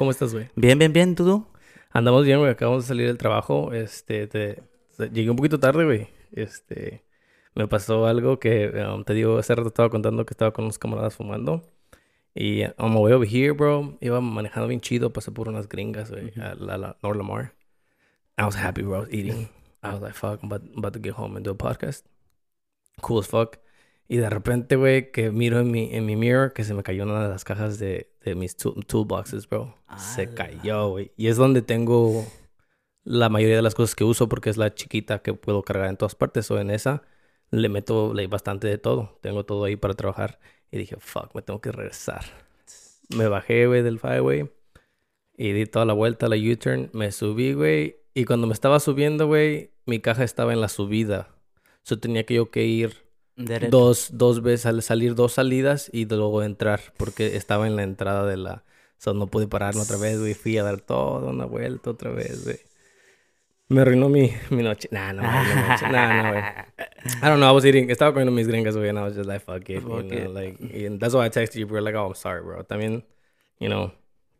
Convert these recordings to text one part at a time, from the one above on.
¿Cómo estás, güey? Bien, bien, bien, ¿tú? Andamos bien, güey. Acabamos de salir del trabajo. Este, te- llegué un poquito tarde, güey. Este, me pasó algo que, um, te digo, hace rato estaba contando que estaba con unos camaradas fumando. Y on my way over here, bro, iba manejando bien chido, pasé por unas gringas, güey, a la, la North Lamar. I was happy, bro. I was eating. I was like, fuck, I'm about, about to get home and do a podcast. Cool as fuck. Y de repente, güey, que miro en mi, en mi mirror que se me cayó una de las cajas de, de mis tool- toolboxes, bro. Se Ala. cayó, güey. Y es donde tengo la mayoría de las cosas que uso porque es la chiquita que puedo cargar en todas partes. O en esa le meto le- bastante de todo. Tengo todo ahí para trabajar. Y dije, fuck, me tengo que regresar. Me bajé, güey, del highway. Y di toda la vuelta, la U-turn. Me subí, güey. Y cuando me estaba subiendo, güey, mi caja estaba en la subida. So tenía que yo que ir Derecho. dos, dos veces, al salir dos salidas y luego entrar, porque estaba en la entrada de la... So, no pude pararme otra vez, güey. Fui a dar toda una vuelta otra vez, güey. Me arruinó mi, mi noche. Nah, no, no, no, noche. Nah, no, güey. I don't know. I was eating... Estaba comiendo mis gringas, güey, and I was just like, fuck it, Fuck you know, it. like... And that's why I texted you, bro. Like, oh, I'm sorry, bro. También, you know,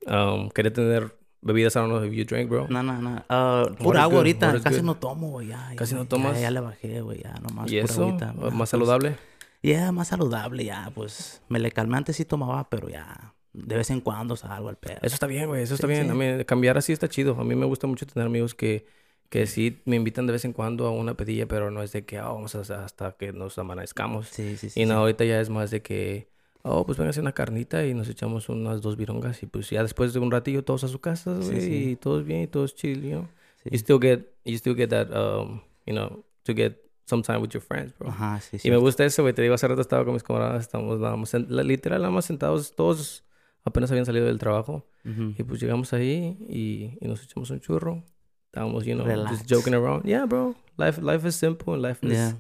um, quería tener bebidas. I don't know if you drink, bro. No, no, no. Ah, pura agua good? ahorita. Casi good? no tomo, güey. Ya, ya, ¿Casi no ya, tomas? Ya, le bajé, güey. Ya, nomás ¿Y pura eso? agüita. ¿Más Ya, pues, saludable? Ya, más saludable, ya. Pues me le calmé antes sí tomaba, pero ya. De vez en cuando salgo al pedo. Eso está bien, güey. Eso está Sí, bien. sí. A mí, cambiar así está chido. A mí me gusta mucho tener amigos que, que sí me invitan de vez en cuando a una pedilla, pero no es de que ah, vamos hasta que nos amanezcamos. Sí, sí, sí. Y no, ahorita ya es más de que, oh, pues hacer una carnita y nos echamos unas dos virongas y pues ya después de un ratillo todos a su casa, Sí, güey, sí. y todos bien y todos chill, you know. Sí. You still get, you still get that, um, you know, to get some time with your friends, bro. Ajá, sí, sí. Y me gusta eso, güey. Te digo, hace rato estaba con mis camaradas, estábamos nada más, literal, nada más sentados, todos apenas habían salido del trabajo. Ujú. Y pues llegamos ahí y, y nos echamos un churro. Estábamos, you know, Relax. just joking around. Yeah, bro. Life, life is simple and life is... Yeah.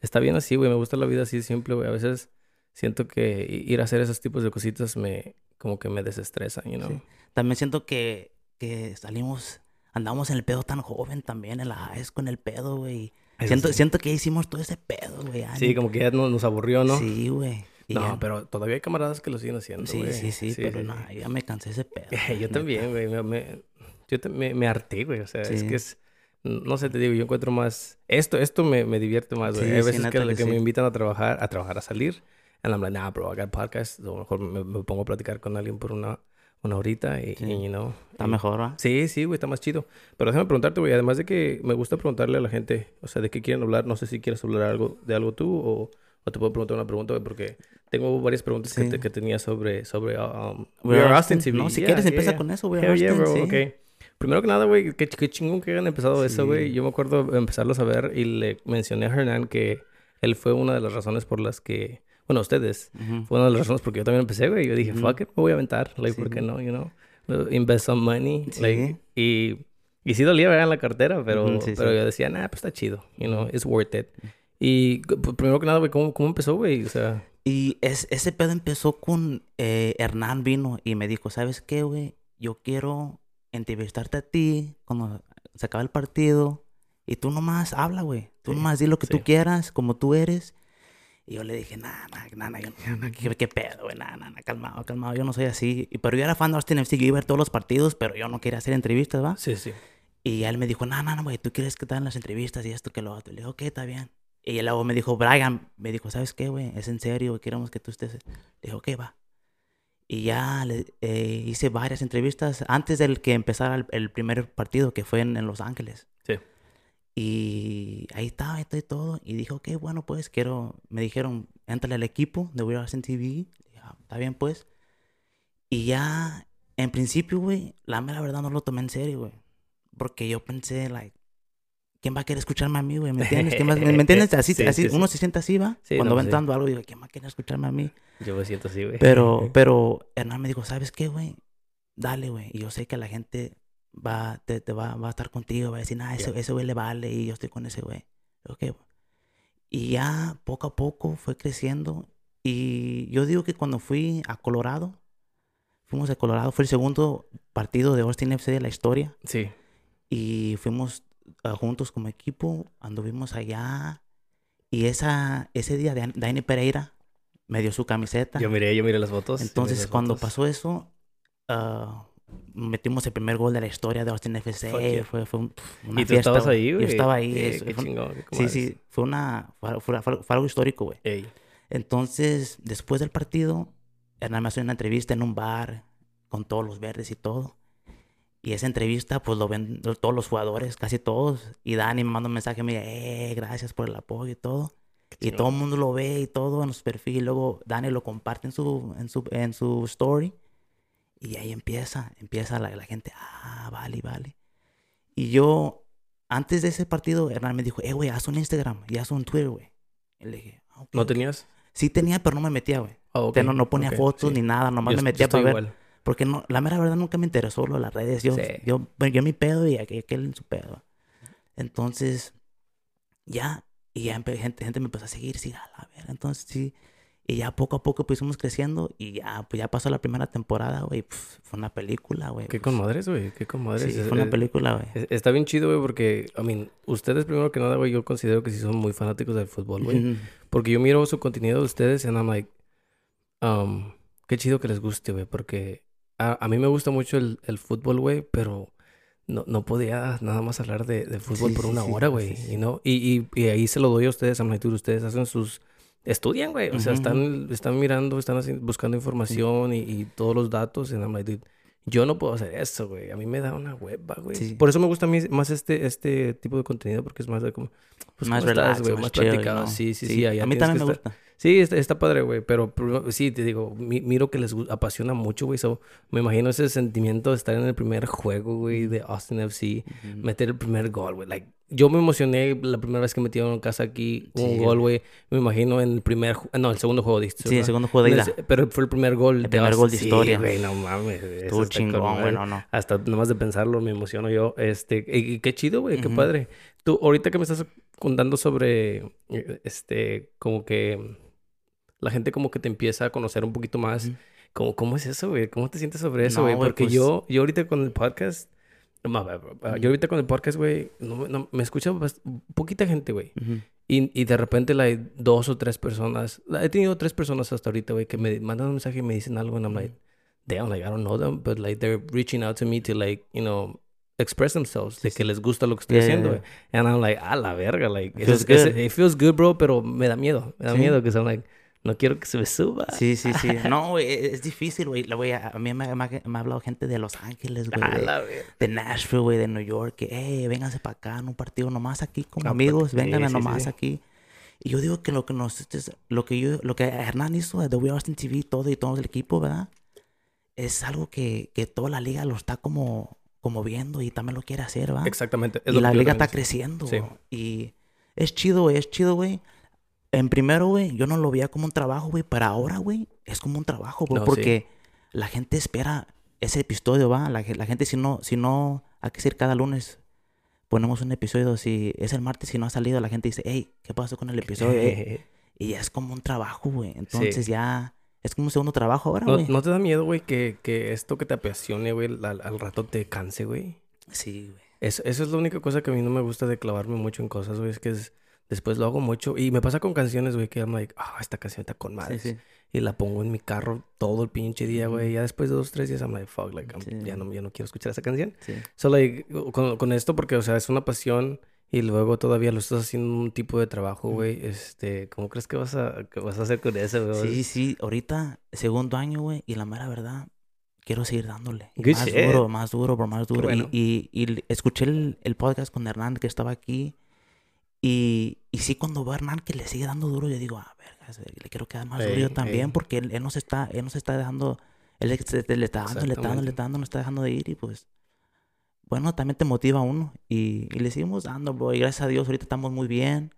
Está bien así, güey. Me gusta la vida así simple, güey. A veces siento que ir a hacer esos tipos de cositas me... Como que me desestresan, you know. Sí. También siento que, que salimos, andamos en el pedo tan joven también, en la school, en el pedo, güey. Siento, sí. siento que hicimos todo ese pedo, güey. Sí, como que ya no- nos aburrió, ¿no? Sí, güey. No, ya- pero todavía hay camaradas que lo siguen haciendo, Sí, güey. sí, sí, pero no, ya me cansé de ese pedo. yo también, güey. Me, me- yo te- me, me harté, güey. O sea, es Sí. que es... No sé, te digo, yo encuentro más... Esto, esto me, me divierte más, güey. Sí, Hay sí, veces que, neta que que me sí. invitan a trabajar, a trabajar, a salir. And I'm like, nah, bro, I got podcast. O mejor me, me pongo a platicar con alguien por una, una horita y, Sí. y, you know. Está y- mejor, ¿va? Sí, sí, güey, está más chido. Pero déjame preguntarte, güey, además de que me gusta preguntarle a la gente, o sea, de qué quieren hablar, no sé si quieres hablar algo de algo tú o, o te puedo preguntar una pregunta, güey, porque tengo varias preguntas que, Sí. te- que tenía sobre, sobre um, We Are Austin. TV. No, si Yeah, quieres yeah, empieza yeah. con eso, We Are Austin, bro, sí. ok. Primero que nada, güey, qué, qué chingón que hayan empezado eso, güey. Sí. Yo me acuerdo empezarlos a ver y le mencioné a Hernán que él fue una de las razones por las que, bueno, ustedes, Ujú. fue una de las razones porque yo también empecé, güey. Yo dije, Ujú. fuck it, me voy a aventar. Like, ¿por Sí. qué no? You know, invest some money. Sí. Like, y, y sí dolía, ¿verdad? En la cartera, pero, Ujú, sí, pero yo decía, nah, pues está chido. You know, it's worth it. Y p- primero que nada, güey, ¿cómo, ¿cómo empezó, güey? O sea, Y es, ese pedo empezó con eh, Hernán vino y me dijo, ¿sabes qué, güey? Yo quiero entrevistarte a ti cuando se acabe el partido y tú nomás habla, güey. Tú Sí, nomás di lo que sí. tú quieras, como tú eres. Y yo le dije, nah, yo no- ¿qué, qué pedo, güey? Nah, nah, calmado, calmado, yo no soy así. Y, pero yo era fan de Austin FC, yo iba a ver todos los partidos, pero yo no quería hacer entrevistas, ¿va? sí, sí. Y él me dijo, no, no, no, güey, tú quieres que te hagan las entrevistas y esto que lo otro. Le dije, ok, está bien. Y luego me dijo, Brian, me dijo, ¿sabes qué, güey? Es en serio, queremos que tú estés. Le dije, ok, va. Y ya le- eh, hice varias entrevistas antes del que empezara el, el primer partido, que fue en, en Los Ángeles. Sí. Y ahí estaba, esto y todo. Y dije, ok, bueno, pues quiero. Me dijeron, entra al equipo de We Are TV. Dije, "Ah, está bien, pues. Y ya, en principio, güey, la mera verdad no lo tomé en serio, güey. Porque yo pensé, like, ¿quién va a querer escucharme a mí, güey? ¿Me entiendes? ¿Quién va- ¿Me, entiendes? Así, Sí, así sí, sí. uno se siente así, ¿va? Sí, Cuando no, va sí. entrando algo, digo, ¿quién va a querer escucharme a mí? Yo me siento así, güey. Pero, pero Hernán me dijo, ¿sabes qué, güey? Dale, güey. Y yo sé que la gente va, te, te va, va a estar contigo, va a decir, nah, ese, Ya. ese güey le vale y yo estoy con ese güey. Ok, güey. Y ya poco a poco fue creciendo. Y yo digo que cuando fui a Colorado, fuimos a Colorado, fue el segundo partido de Austin FC de la historia. Sí. Y fuimos ah, juntos como equipo, anduvimos allá. Y esa, ese día, Dan- Dani Pereira me dio su camiseta. Yo miré, yo miré las fotos. Entonces, las cuando fotos. pasó eso, ah, metimos el primer gol de la historia de Austin FC. Fuck. Fue, fue un- una ¿Y tú fiesta, estabas güey. ahí, Yo güey? estaba ahí. Eh, es- qué fue- chingón, qué sí, sí. Fue, una, fue, fue- fue- algo histórico, güey. Ey. Entonces, después del partido, Hernán me hace una entrevista en un bar con todos los verdes y todo. Y esa entrevista, pues lo ven todos los jugadores, casi todos. Y Dani me manda un mensaje, me dice, eh, gracias por el apoyo y todo. Y todo el mundo lo ve y todo en su perfil. Luego Dani lo comparte en su, en su, en su story. Y ahí empieza, empieza la, la gente, ah, vale, vale. Y yo, antes de ese partido, Hernán me dijo, eh, güey, haz un Instagram y haz un Twitter, güey. Y le dije, "Ah, ok, ¿No ok". tenías? Sí tenía, pero no me metía, güey. Ah, ok, O sea, no, no ponía ok, fotos sí. ni nada, nomás Yo- me metía para ver. igual. Porque no, la mera verdad nunca me interesó lo de las redes. Yo, Sí. yo, yo mi pedo y aquel, aquel en su pedo. Entonces, ya, y ya gente, gente me empezó a seguir, sí, a la ver. Entonces, sí. Y ya poco a poco pues fuimos creciendo y ya, pues ya pasó la primera temporada, güey. Fue una película, güey. Qué pues, con madres, güey. Qué con madres. Sí, fue una es- película, güey. es- Está bien chido, güey, porque, I mean, ustedes primero que nada, güey, yo considero que sí son muy fanáticos del fútbol, güey. Ujú. Porque yo miro su contenido de ustedes y I'm like, um, qué chido que les guste, güey, porque a, a mí me gusta mucho el, el fútbol, güey, pero no, no podía nada más hablar de, de fútbol Sí, por una sí, hora, güey, sí. y no, y, y, y ahí se lo doy a ustedes, like, dude, ustedes hacen sus, estudian, güey, o sea, están, están mirando, están haci- buscando información y, y todos los datos, y I'm like, dude, yo no puedo hacer eso, güey. A mí me da una hueva, güey. Sí. Por eso me gusta a mí más este, este tipo de contenido, porque es más de como... Pues, más ¿cómo estás, relax, güey? más, Más chill, platicado. ¿no? Sí, sí, sí. a mí también me estar- gusta. Sí, está, está padre, güey, pero pero sí, te digo, mi- miro que les apasiona mucho, güey. So, me imagino ese sentimiento de estar en el primer juego, güey, de Austin FC, Ujú. meter el primer gol, güey. Like, yo me emocioné la primera vez que metieron en casa aquí un Sí, gol, güey. Me imagino en el primer, no, el segundo juego, diste. Sí, el segundo juego de ida. Pero fue el primer gol. El primer gol de Sí, historia. güey, no mames. Estuvo chingón, güey, no, no. Hasta nomás de pensarlo me emociono yo. Este, y, y qué chido, güey, qué Ujú. padre. Tú, ahorita que me estás contando sobre, este, como que la gente como que te empieza a conocer un poquito más. Ujú. ¿Cómo, cómo es eso, güey? ¿Cómo te sientes sobre eso, No, güey? güey, Porque pues- yo, yo ahorita con el podcast, no, yo ahorita con el podcast, güey, no, me- no- me escucha poquita gente, güey. Y, y de repente like, dos o tres personas, he tenido tres personas hasta ahorita, güey, que me mandan un mensaje y me dicen algo, and I'm like, damn, like, I don't know them, but like, they're reaching out to me to like, you know, express themselves, de Sí, que sí. les gusta lo que estoy Yeah, yeah, haciendo, yeah. güey. And I'm like, a la verga, like, It feels ese- good. it feels good, bro, pero me da miedo, me da Sí. miedo, que son like, no quiero que se me suba. Sí, sí, sí. No, güey, e- es difícil, güey. La- güey, A a mí me, me ha- me ha hablado gente de Los Ángeles, güey. A de- la de Nashville, güey, de New York, que, eh, vénganse para acá en un partido nomás aquí como Ah, amigos, sí, vengan a sí, sí, nomás sí. aquí. Y yo digo que lo que nos, este es- lo que yo, lo que Hernán hizo de We Are Austin TV, todo y todo el equipo, ¿verdad? Es algo que, que toda la liga lo está como, como viendo y también lo quiere hacer, ¿verdad? Exactamente. es Y la liga está creciendo, Sí. Y es chido, güey, es chido, güey. En primero, güey, yo no lo veía como un trabajo, güey, pero ahora, güey, es como un trabajo, güey, No, sí. porque la gente espera ese episodio, va. La, ge- la gente, si no, si no, hay que decir cada lunes ponemos un episodio. Si es el martes y no ha salido, la gente dice, hey, ¿qué pasó con el episodio? eh?" Y es como un trabajo, güey. Entonces ya es como un segundo trabajo ahora, ¿No, güey. ¿No te da miedo, güey, que, que esto que te apasione, güey, al, al rato te canse, güey? Sí, güey. Eso, eso es la única cosa que a mí no me gusta de clavarme mucho en cosas, güey. Es que es- después lo hago mucho. Y me pasa con canciones, güey, que I'm like, ah, esta canción está con madre. Sí, sí. Y la pongo en mi carro todo el pinche día, güey. Ya después de dos, tres días, I'm like, fuck, like, I'm- Sí. ya, no, ya no quiero escuchar esa canción. So, like, con, con esto, porque, o sea, es una pasión y luego todavía lo estás haciendo un tipo de trabajo, güey. Este, ¿cómo crees que vas a, que vas a hacer con eso, güey? Sí, sí, ahorita, segundo año, güey, y la mera verdad, quiero seguir dándole. Good más shit. duro, más duro, bro, más duro. bueno. Y, y, y escuché el, el podcast con Hernán que estaba aquí. Y, y sí, cuando veo a Hernán que le sigue dando duro, yo digo, a ver, le quiero quedar más duro yo también, ey. porque él, él nos está, él nos está dejando, él le, le está dando, le está dando, le está dando, no está dejando de ir y pues, bueno, también te motiva a uno. Y, y le seguimos dando, bro. Y gracias a Dios ahorita estamos muy bien.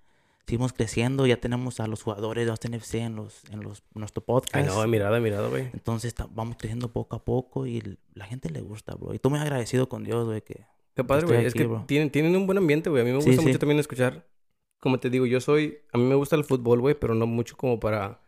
Seguimos creciendo, ya tenemos a los jugadores de Austin FC en los, en los, en nuestro podcast. Ay, no, he mirado, güey. Entonces vamos creciendo poco a poco y la gente le gusta, bro. Y tú me agradecido con Dios, güey, que... Qué padre, estoy güey. Es que bro. tienen, tienen un buen ambiente, güey. A mí me Sí, gusta sí. mucho también escuchar. Como te digo, yo soy. A mí me gusta el fútbol, güey, pero no mucho como para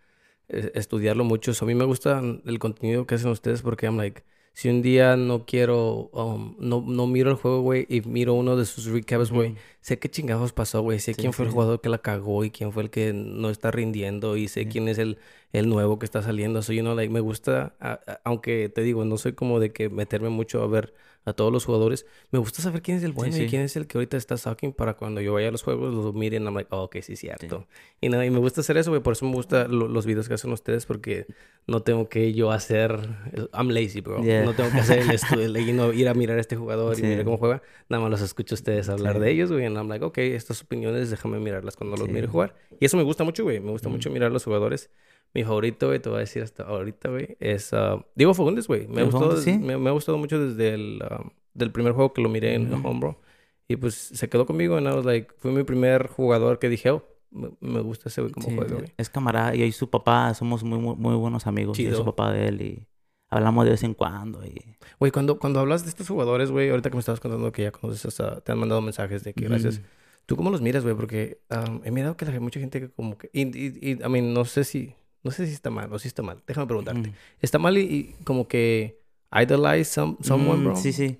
eh, estudiarlo mucho. A mí me gusta el contenido que hacen ustedes porque I'm like. si un día no quiero, um, no, no miro el juego, güey, y miro uno de sus recaps, güey, sé qué chingados pasó, güey, sé Sí, quién fue el jugador que la cagó y quién fue el que no está rindiendo y sé quién es el, el nuevo que está saliendo. So, you know, like, me gusta, a- a- aunque te digo, no soy como de que meterme mucho a ver a todos los jugadores. Me gusta saber quién es el bueno y sí. quién es el que ahorita está sucking para cuando yo vaya a los juegos los miren, I'm like, oh, ok, sí, cierto. Y nada, y me gusta hacer eso, güey, por eso me gustan los videos que hacen ustedes porque no tengo que yo hacer, el- I'm lazy, bro. Yeah. No tengo que hacer el estudio, y no ir a mirar a este jugador y Sí. mirar cómo juega. Nada más los escucho a ustedes hablar Sí. de ellos, güey, y I'm like, ok, estas opiniones déjame mirarlas cuando los Sí. mire jugar. Y eso me gusta mucho, güey, me gusta Ujú. mucho mirar a los jugadores. Mi favorito, güey, te voy a decir hasta ahorita, güey, es ah, Diego Fagundes, güey. Me, gustó, sí. me, me ha gustado mucho desde el ah, del primer juego que lo miré en Ujú. Homebro. Y pues se quedó conmigo, and I was like, fue mi primer jugador que dije, oh, me, gusta ese güey como Sí, juega, güey. es camarada y ahí su papá, somos muy, muy, muy buenos amigos. Y Chido. su papá de él y hablamos de vez en cuando. Y... Güey, cuando, cuando hablas de estos jugadores, güey, ahorita que me estabas contando que ya conoces a, te han mandado mensajes de que gracias. Ujú. ¿Tú cómo los miras, güey? Porque am, he mirado que la, mucha gente que como que... Y, y, y, I mean, no sé si... No sé si está mal o si está mal. Déjame preguntarte. Ujú. ¿Está mal y, y como que idolize some, someone, Mm, bro? Sí, sí.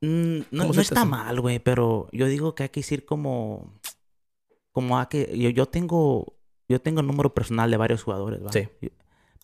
Mm, no ¿Cómo no está hace? mal, güey, pero yo digo que hay que decir como... Como a que... Yo, yo tengo... Yo tengo el número personal de varios jugadores, ¿va? Sí.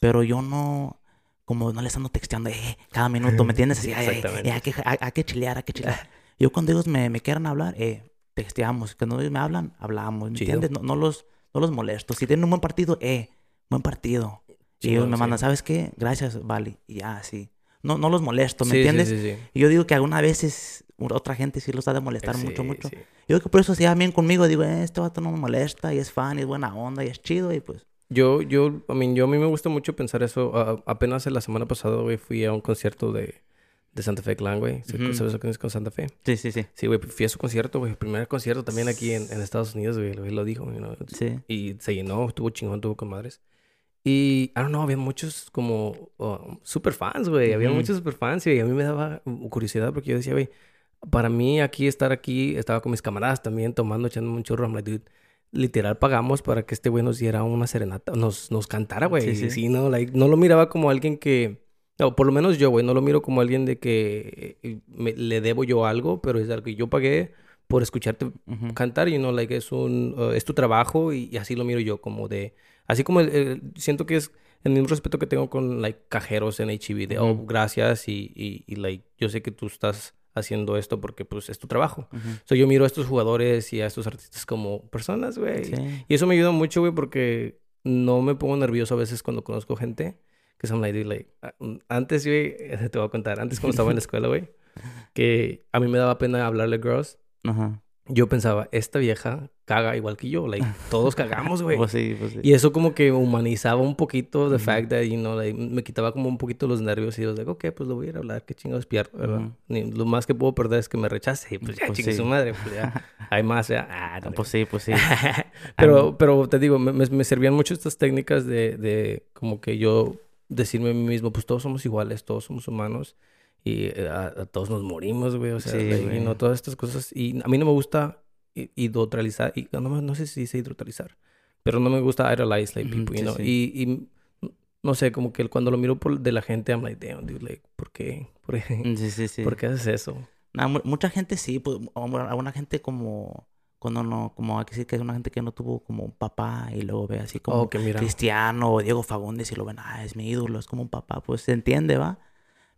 Pero yo no... Como no les ando texteando, eh, cada minuto, ¿me entiendes? Así, Exactamente. eh, hay, que, hay, hay que chilear, hay que chilear. Yo cuando ellos me, me quieran hablar, eh, texteamos. Cuando ellos me hablan, hablamos, ¿me Chido. entiendes? No, no los, no los molesto. Si tienen un buen partido, eh, buen partido. Y Chingón, ellos me sí. mandan, ¿sabes qué? Gracias, vale. Y ya, así. No, no los molesto, ¿me Sí, sí, entiendes? Sí, sí, Y yo digo que algunas veces otra gente sí los ha de molestar Sí, mucho, mucho. sí. Yo digo que por eso se llevan bien conmigo. Digo, eh, este vato no me molesta y es fan y es buena onda y es chido y pues... Yo, yo, I mean, yo a mí me gusta mucho pensar eso. Ah, apenas en la semana pasada, güey, fui a un concierto de, de Santa Fe Clan, güey. ¿Sabes lo que es con Santa Fe? Sí, sí, sí. Sí, güey, fui a su concierto, güey. Primer concierto también aquí en, en Estados Unidos, güey. Güey lo dijo, you know. Sí. Y se llenó, estuvo chingón, estuvo con madres. Y, I don't know, había muchos como uh, super fans, güey. Había Ujú. muchos super fans y a mí me daba uh, curiosidad porque yo decía, güey, para mí aquí estar aquí, estaba con mis camaradas también tomando, echándome un churro. I'm like, dude, literal pagamos para que este güey nos diera una serenata, nos, nos cantara, güey. Sí, Sí, sí. no, like, no lo miraba como alguien que... No, por lo menos yo, güey, no lo miro como alguien de que eh, me- le debo yo algo, pero es algo que yo pagué por escucharte Ujú. cantar, you know, like es un, uh, es tu trabajo y, y así lo miro yo, como de, así como el, el- siento que es el mismo respeto que tengo con, like, cajeros en HEB, de, oh, Ujú. gracias y, y, y, like, yo sé que tú estás haciendo esto porque, pues, es tu trabajo. Ujú. So, yo miro a estos jugadores y a estos artistas como personas, güey. Sí. Y eso me ayuda mucho, güey, porque no me pongo nervioso a veces cuando conozco gente que son like, like, mm, antes, güey, te voy a contar, antes cuando estaba en la escuela, güey, que a mí me daba pena hablarle girls Ajá. yo pensaba, esta vieja caga igual que yo, like, todos cagamos, güey. Pues sí, pues sí. Y eso como que humanizaba un poquito the Ujú. fact that, you know, like, me quitaba como un poquito los nervios y yo, like, ok, pues lo voy a ir a hablar, qué chingados pierdo, ¿verdad? Lo más que puedo perder es que me rechace y pues ya, Pues chingue sí. su madre, pues ya, hay más, ya, ah, no, Pues sí, pues sí. pero, pero te digo, me, me- servían mucho estas técnicas de, de como que yo decirme a mí mismo, pues todos somos iguales, todos somos humanos y eh, a, a todos nos morimos, güey, o sea, Sí, like, you know, todas estas cosas. Y a mí no me gusta hidrotalizar, y, no, no sé si dice hidrotalizar, pero no me gusta idolize like people, you sí, know, sí. y, y no sé, como que cuando lo miro por, de la gente, I'm like, damn, dude, like, ¿por qué? ¿Por qué, Sí, sí. ¿por qué haces eso? Nah, mu- mucha gente sí, pues, alguna gente como cuando no, como hay que decir que es una gente que no tuvo como un papá y luego ve así como Oh, que mira. Cristiano o Diego Fagundes y lo ven, ah, es mi ídolo, es como un papá, pues se entiende, ¿va?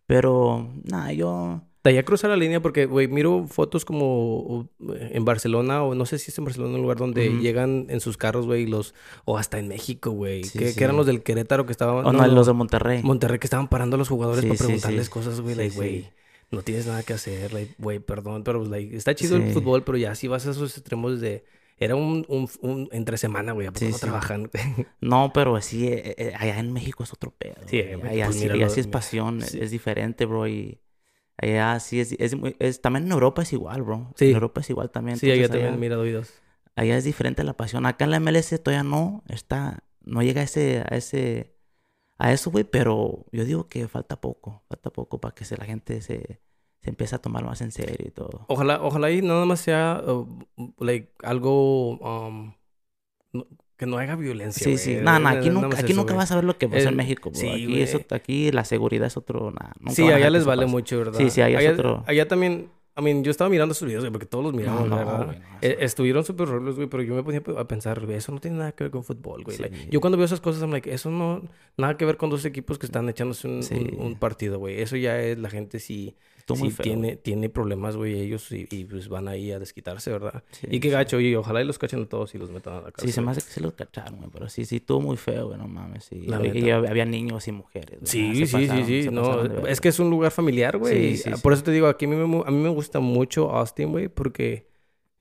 Pero, nada, yo, De ahí a cruzar la línea porque, güey, miro fotos como uh, en Barcelona o no sé si es en Barcelona un lugar donde Ujú. llegan en sus carros, güey, los... O hasta en México, güey. Sí, que, sí. que eran los del Querétaro que estaban... o no, los de Monterrey. Monterrey que estaban parando a los jugadores Sí, para preguntarles cosas, güey. Like, güey, no tienes nada que hacer, like, güey, perdón, pero, like, está chido el fútbol, pero ya si vas a esos extremos de... Era un, un, un entre semana, güey, ¿a poco Sí, no sí. trabajan? No, pero sí, eh, eh, allá en México es otro pedo. Sí, güey. allá, pues sí, allá lo- sí es pasión, es diferente, bro, y allá sí es, es, muy- es- también en Europa es igual, bro. Sí. En Europa es igual también. sí, allá también, mira, oídos. allá es diferente la pasión. Acá en la MLS todavía no está, no llega a ese, a ese, a eso, güey, pero yo digo que falta poco, falta poco para que se, la gente se, se empiece a tomar más en serio y todo. Ojalá, ojalá y nada más sea uh, like algo um, que no haya violencia, Sí, sí. No, no, aquí nunca, más aquí eso, nunca güey. vas a ver lo que pasa Eh, en México, sí, aquí, eso, aquí la seguridad es otro... nah, Sí, allá les vale mucho, ¿verdad? Sí, sí, allá es otro- allá también, I mean, yo estaba mirando sus videos, güey, porque todos los miramos, no, ¿verdad? güey, no, Eh, estuvieron súper horribles, güey, pero yo me ponía a pensar, güey, eso no tiene nada que ver con fútbol, güey. Sí. Like, yo cuando veo esas cosas, I'm like, eso no, nada que ver con dos equipos que están echándose un, Sí. un- un partido, güey. Eso ya es, la gente sí, sí tiene, tiene problemas, güey, ellos y, y, pues van ahí a desquitarse, ¿verdad? Sí, y qué sí. gacho, y ojalá y los cachen a todos y los metan a la cárcel. Sí, se me hace que se los cacharon, güey. Pero sí, sí, estuvo muy feo, güey, no mames. Sí. La Y- y, había niños y mujeres. Sí, Ah, sí, sí, pasaron, sí, se no, es que es un lugar familiar, güey. Sí, sí, Ah, sí. Por eso te digo, aquí a mí me, a mí me gusta mucho Austin, güey, porque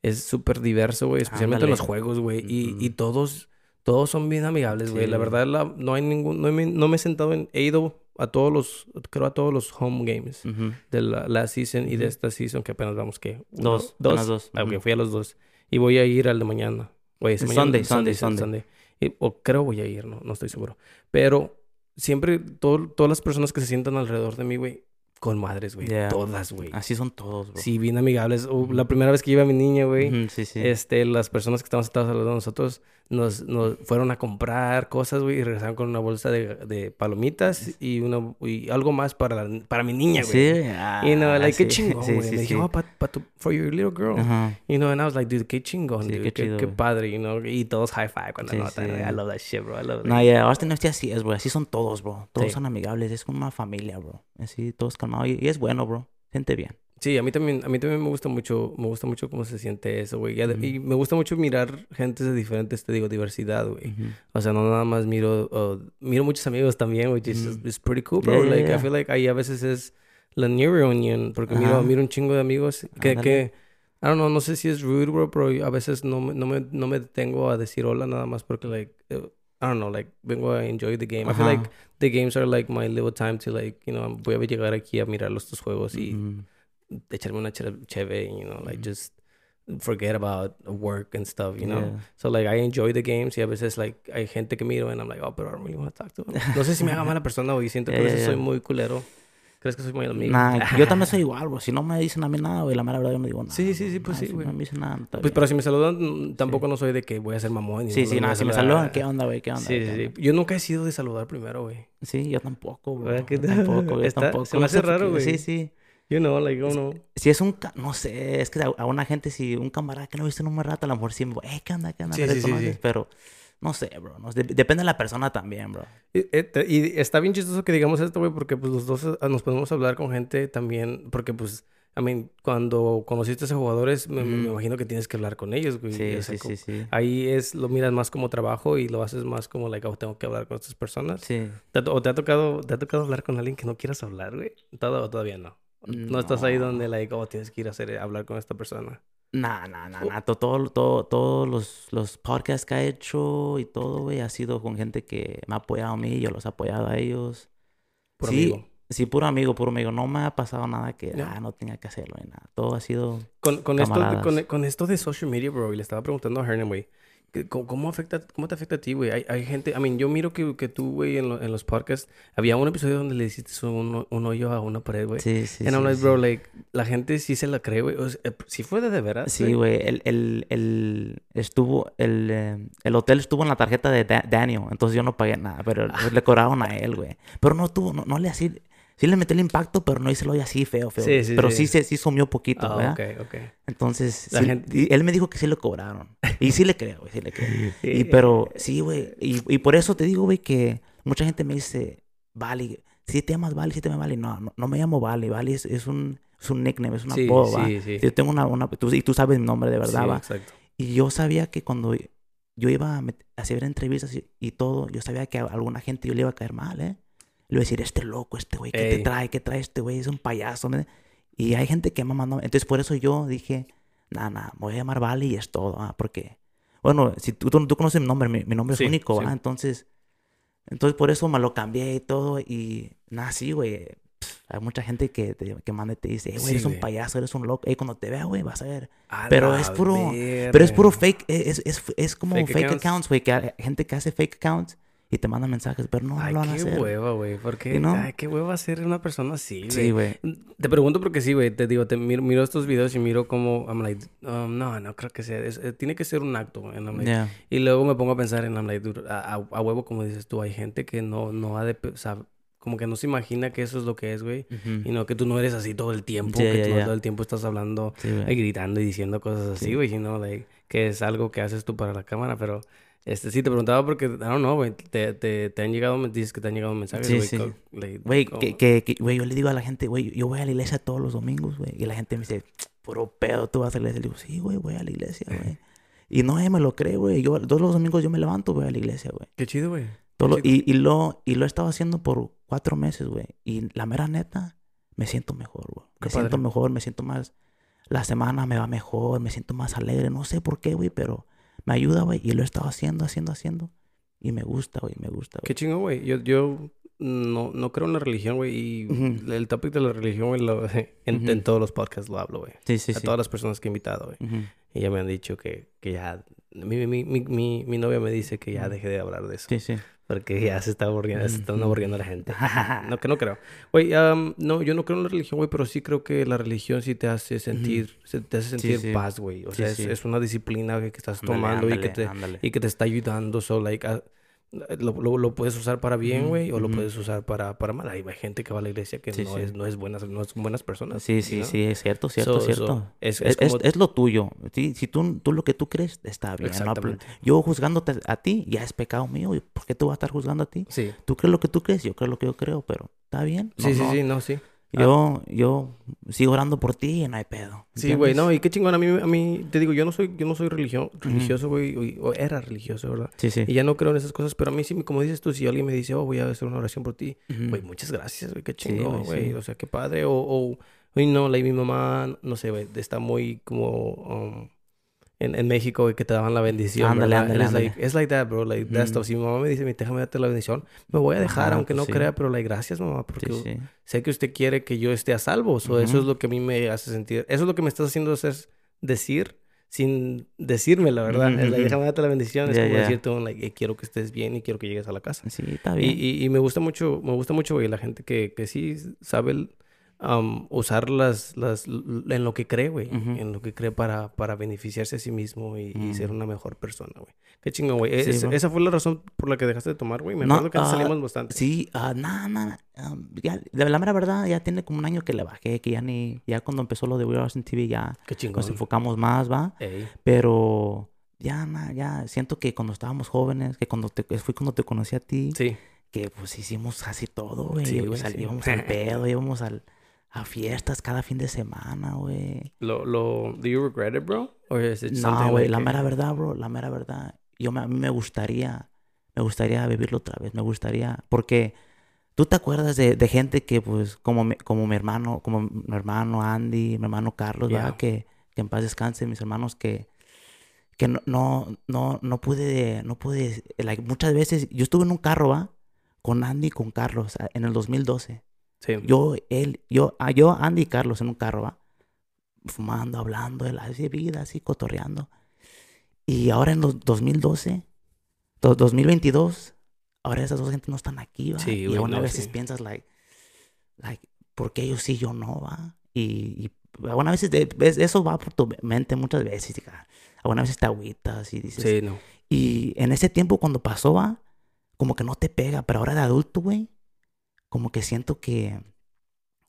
es súper diverso, güey, especialmente en los juegos, güey. Y, y Ujú. todos, todos son bien amigables, güey. La Sí. verdad, la- no hay ningún, no me, no me he sentado en, he ido a todos los, creo a todos los home games Ujú. de la last season y de esta season que apenas vamos, que Dos, dos, dos. Ah, fui a los dos. Y voy a ir al de mañana. Güey, es Sunday, Sunday, Sunday, Sunday. Y- o creo voy a ir, no, no estoy seguro. Pero siempre, todo- todas las personas que se sientan alrededor de mí, güey, con madres, güey. Yeah. Todas, güey. Así son todos, bro. Sí, bien amigables. O la primera vez que iba mi niña, güey, sí, sí. este, las personas que estaban sentadas al lado de nosotros nos, nos fueron a comprar cosas, güey, y regresaron con una bolsa de, de palomitas y una y algo más para, la- para mi niña, güey. Sí, ah, Y no, like, qué sí, chingón, sí, güey. sí, Me sí. dijo, oh, pa, pa tu- for your little girl. Ajá. You know, and I was like, dude, qué chingón, Sí, dude. qué Qué, qué güey. padre, you know. Y todos high five cuando Sí, anotan, sí. güey. I love that shit, bro. I love No, that. ya, Austin FC así es, bro. Así son todos, bro. Todos Sí. son amigables. Es como una familia, bro. Así, todos calmados. Y, y es bueno, bro. Gente bien. Sí, a mí también, a mí también me gusta mucho, me gusta mucho cómo se siente eso, güey. Y. Y me gusta mucho mirar gente de diferentes, te digo, diversidad, güey. O sea, no nada más miro, uh, miro muchos amigos también, which is, Mm. is pretty cool, bro. Yeah, yeah, like, I yeah. feel like ahí a veces es la new reunion, porque miro, Ajá. miro un chingo de amigos que, Ándale. que, I don't know, no sé si es rude, bro, pero a veces no, me- no, me, no me detengo a decir hola nada más porque, like, uh, I don't know, like, vengo a enjoy the game. I feel like the games are like my little time to, like, you know, voy a llegar aquí a mirar los estos juegos y Ujú. echarme una che- cheve, you know, like, Ujú. just forget about work and stuff, you know? Yeah. So like I enjoy the games y a veces like hay gente que miro and I'm like, oh, pero I don't really want to talk to him. No sé si me haga mala persona o siento que a Yeah, veces yeah, soy muy culero. ¿Crees que soy muy amigo? Nah, yo también soy igual, bro. Si no me dicen a mí nada, güey, la mera verdad yo no digo nada. Sí, sí, sí, pues Nah, sí, si güey. No me dicen nada. Pues bien. pero si me saludan, mm, tampoco no soy de que voy a ser mamón. Sí, no sí, nada. Si me saludan, ¿qué onda, güey? ¿Qué onda? Sí, ¿Qué sí, onda? sí. Yo nunca he sido de saludar primero, güey. Sí, yo tampoco, bro. ¿Verdad que Yo tampoco, Está- tampoco. se me hace raro, güey. Sí, sí. You know, like, oh no. Si es un... No sé, es que a, una gente, si un camarada que no viste en un rato, a lo mejor sí me... Eh, ¿qué onda? ¿Qué onda? Sí, ¿Me sí, sí, sí. Pero... No sé, bro. no sé, depende de la persona también, bro. Y, eh, y está bien chistoso que digamos esto, güey, porque pues los dos eh, nos podemos hablar con gente también, porque pues, I mean, cuando conociste a esos jugadores, me, me- imagino que tienes que hablar con ellos, güey. Sí, o sea, sí, sí, sí. Ahí es, lo miras más como trabajo y lo haces más como, like, oh, tengo que hablar con estas personas. Sí. ¿Te ¿O te ha tocado, te ha tocado hablar con alguien que no quieras hablar, güey? ¿Todo, o todavía no? No estás ahí No. donde, like, oh, tienes que ir a hacer, hablar con esta persona. Nah, nah, nah, nah. to- Todo, todo, todos los, los podcasts que ha hecho y todo, güey, ha sido con gente que me ha apoyado a mí, yo los he apoyado a ellos. Por sí, amigo. sí, puro amigo, puro amigo. No me ha pasado nada que ah, no tenía que hacerlo ni nada. Todo ha sido... Con, con, esto, con, con esto de social media, bro, y le estaba preguntando a Hernan, güey, ¿cómo, afecta, ¿cómo te afecta a ti, güey? Hay, hay gente, I mean, yo miro que, que tú, güey, en, lo- en los podcasts, había un episodio donde le hiciste un, un hoyo a una pared, güey. Sí, sí, I'm sí, like, sí. bro, like, la gente sí se la cree, güey. O sea, eh, sí fue de, de veras, Sí, güey, el, el, el, estuvo, el, eh, el hotel estuvo en la tarjeta de Da- Daniel, entonces yo no pagué nada, pero Ah. le cobraron a él, güey. Pero no tuvo, no, no le así, sí le metí el impacto, pero no hice lo así feo, feo. Sí, sí, pero sí. sí, se sí sumió poquito, Ah, ¿verdad? ok, ok. Entonces, La sí, gente- y él me dijo que sí le cobraron. Y sí le creo, güey, sí le creo. Y Sí. pero, sí, güey, y, y por eso te digo, güey, que mucha gente me dice, Vali, si te llamas Vali, si te llamas Vali. No, no, no me llamo Vali, Vali es, es un, es un nickname, es un Sí, apodo, ¿va? sí, sí. Yo tengo una, una tú- y tú sabes mi nombre de verdad, Sí, ¿va? exacto. Y yo sabía que cuando yo iba a hacer entrevistas y, y todo, yo sabía que a alguna gente yo le iba a caer mal, ¿eh? Le iba a decir, este loco, este güey, ¿qué te Ey. trae? ¿Qué trae este güey? Es un payaso. ¿me? Y hay gente que me mandó. Entonces, por eso yo dije, nada, nada, me voy a llamar Vale y es todo, ¿ah? Porque, bueno, si tú, tú, tú conoces mi nombre, mi, mi nombre Sí, es único, sí. ¿va? Entonces, entonces por eso me lo cambié y todo. Y nada, sí, güey. Hay mucha gente que, te, que manda y te dice, "Eh, güey, Sí, eres un payaso, eres un loco. Ey, cuando te vea, güey, vas a ver. A Pero es puro- Pero es puro fake, es, es, es como Fake fake, accounts. accounts, güey, que hay gente que hace fake accounts y te mandan mensajes, pero no, Ay, lo van a qué hacer. hueva, güey. Porque, ¿Y no? ay, qué hueva ser una persona así, güey. Sí, güey. Te pregunto porque sí, güey. Te digo, te miro, miro estos videos y miro como... I'm like, um, no, no creo que sea... es- eh, tiene que ser un acto, güey. I'm like- Yeah. Y luego me pongo a pensar en, I'm like, dude, a, a- a huevo, como dices tú, hay gente que no, no ha de... O sea, como que no se imagina que eso es lo que es, güey. Ujú. Y no que tú no eres así todo el tiempo. Ya, que ya, tú ya. todo el tiempo estás hablando, Sí, güey. gritando y diciendo cosas así, Sí. güey. Sino, like, que es algo que haces tú para la cámara, pero... Este, sí, te preguntaba porque, I don't know, güey, te, te, te han llegado, dices que te han llegado mensajes, Sí, güey, sí. like, Güey, que, que, que- yo le digo a la gente, güey, yo voy a la iglesia todos los domingos, güey. Y la gente me dice, puro pedo, tú vas a la iglesia. Le digo, sí, güey, voy a la iglesia, güey. Y no, ella me lo cree, güey. Yo todos los domingos yo me levanto, voy a la iglesia, güey. Qué chido, güey. Y, y lo, y lo he estado haciendo por cuatro meses, güey. Y la mera neta, me siento mejor, güey. Me siento padre. mejor, me siento más... La semana me va mejor, me siento más alegre. No sé por qué, güey, pero me ayuda, güey. Y lo he estado haciendo, haciendo, haciendo. Y me gusta, güey, me gusta, Qué güey. chingo, güey. Yo, yo no, no creo en la religión, güey. Y Ujú. el topic de la religión, güey, lo- en, Ujú. en todos los podcasts lo hablo, güey. Sí, sí, a sí. todas las personas que he invitado, güey. Ujú. Y ya me han dicho que, que ya... Mi, mi, mi, mi, novia me dice que ya deje de hablar de eso. Sí, sí. Porque ya se está aburriendo, se están aburriendo la gente. no, que no creo. Güey, am, no, yo no creo en la religión, güey, pero sí creo que la religión sí te hace sentir, se- te hace sentir sí. paz, güey. O Sí, sea, es, una disciplina que estás Ándale, tomando y que te, ándale. y que te está ayudando. So, like, ah, lo, lo, lo puedes usar para bien, güey, o lo puedes usar para, para mal. Hay gente que va a la iglesia que Sí, no, sí. Es, no, es buenas, no son buenas personas. Sí, sí, sí, es cierto, cierto, So- cierto. so, es, es, es como... es- es lo tuyo. Sí, si tú, tú lo que tú crees, está bien. Yo juzgándote a ti, ya es pecado mío. ¿y ¿Por qué tú vas a estar juzgando a ti? Sí, Tú crees lo que tú crees, yo creo lo que yo creo, pero está bien. No, sí, sí, sí, no, sí. Yo, yo sigo orando por ti y no hay pedo. Sí, güey, no, y qué chingón. A mí, a mí, te digo, yo no soy, yo no soy religión, religioso, güey, o, o era religioso, ¿verdad? Sí, sí. Y ya no creo en esas cosas, pero a mí sí, como dices tú, si alguien me dice, oh, voy a hacer una oración por ti, güey, muchas gracias, güey, qué chingón, güey, sí. o sea, qué padre, o, o, no, like, mi mamá, no sé, güey, está muy como, um, en, en México, güey, que te daban la bendición, Ándale, ándale, like, ándale. it's like that, bro, like, that Ujú. stuff. Si mi mamá me dice, déjame darte la bendición, me voy a dejar, Ajá, aunque no sí. crea, pero, like, gracias, mamá, porque Sí, sí. sé que usted quiere que yo esté a salvo. So, Eso Ujú. es lo que a mí me hace sentir. Eso es lo que me estás haciendo hacer decir sin decirme la verdad. Ujú, Es like, déjame darte la bendición. Es Ya, como ya. decirte, un, like, "Eh, quiero que estés bien y quiero que llegues a la casa. Sí, está Y, bien. y, y me gusta mucho, me gusta mucho, güey, la gente que, que sí sabe el, um, usar las, las, en lo que cree, güey. En lo que cree para, para beneficiarse a sí mismo y, y ser una mejor persona, güey. Qué chingón, güey. Es- esa fue la razón por la que dejaste de tomar, güey. Me No, acuerdo que ah, salimos bastante. Sí, ah, nada, nada. ah, ya, de la mera verdad, ya tiene como un año que le bajé, que ya ni, ya cuando empezó lo de We Are TV ya Qué chingón. nos enfocamos más, ¿va? Ey. Pero ya, na, ya siento que cuando estábamos jóvenes, que cuando te, fui cuando te conocí a ti, Sí. que pues hicimos casi todo, güey. Sí, O güey, sea, sí. íbamos al pedo, íbamos al, a fiestas cada fin de semana, güey. Lo, lo, do you regret it, bro? Or is it No, güey, like la que- mera verdad, bro, la mera verdad. Yo me- a mí me gustaría, me gustaría vivirlo otra vez, me gustaría, porque tú te acuerdas de, de gente que, pues, como mi, como mi hermano, como mi hermano Andy, mi hermano Carlos, Yeah. ¿verdad? Que, que en paz descanse, mis hermanos que, que no, no, no, no pude, no pude, like, muchas veces, yo estuve en un carro, ¿va? Con Andy y con Carlos en el 2012. Sí. Yo, él, yo, ah, yo, Andy y Carlos en un carro, ¿va? Fumando, hablando de la vida, así, cotorreando. Y ahora en los 2012, do- 2022, ahora esas dos gente no están aquí, ¿va? Sí, y a veces sí. piensas, like, like, ¿por qué ellos sí, yo no, va? Y, y algunas veces de- eso va por tu mente muchas veces. y, Algunas veces te agüitas y dices... Sí, no. Y en ese tiempo cuando pasó, va, como que no te pega, pero ahora de adulto, güey, como que siento que,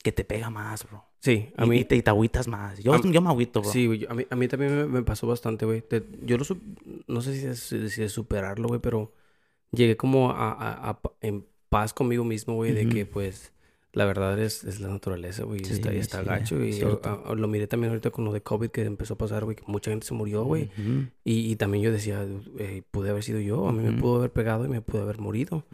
que te pega más, bro. Sí, a y, mí... y te, y te agüitas más. Yo, a yo me agüito, bro. Sí, güey, a mí, a mí también me, me pasó bastante, güey. Te- Yo lo... No sé si es, si es superarlo, güey, pero... Llegué como a, a- en paz conmigo mismo, güey, de Ujú. que, pues... La verdad es, es la naturaleza, güey. Sí, está, está sí, gacho. Y yo, cierto. a- a- lo miré también ahorita con lo de COVID que empezó a pasar, güey. Que mucha gente se murió, güey. Ujú, Y, y también yo decía, eh, pude haber sido yo. A mí me Ujú. pudo haber pegado y me pudo haber morido.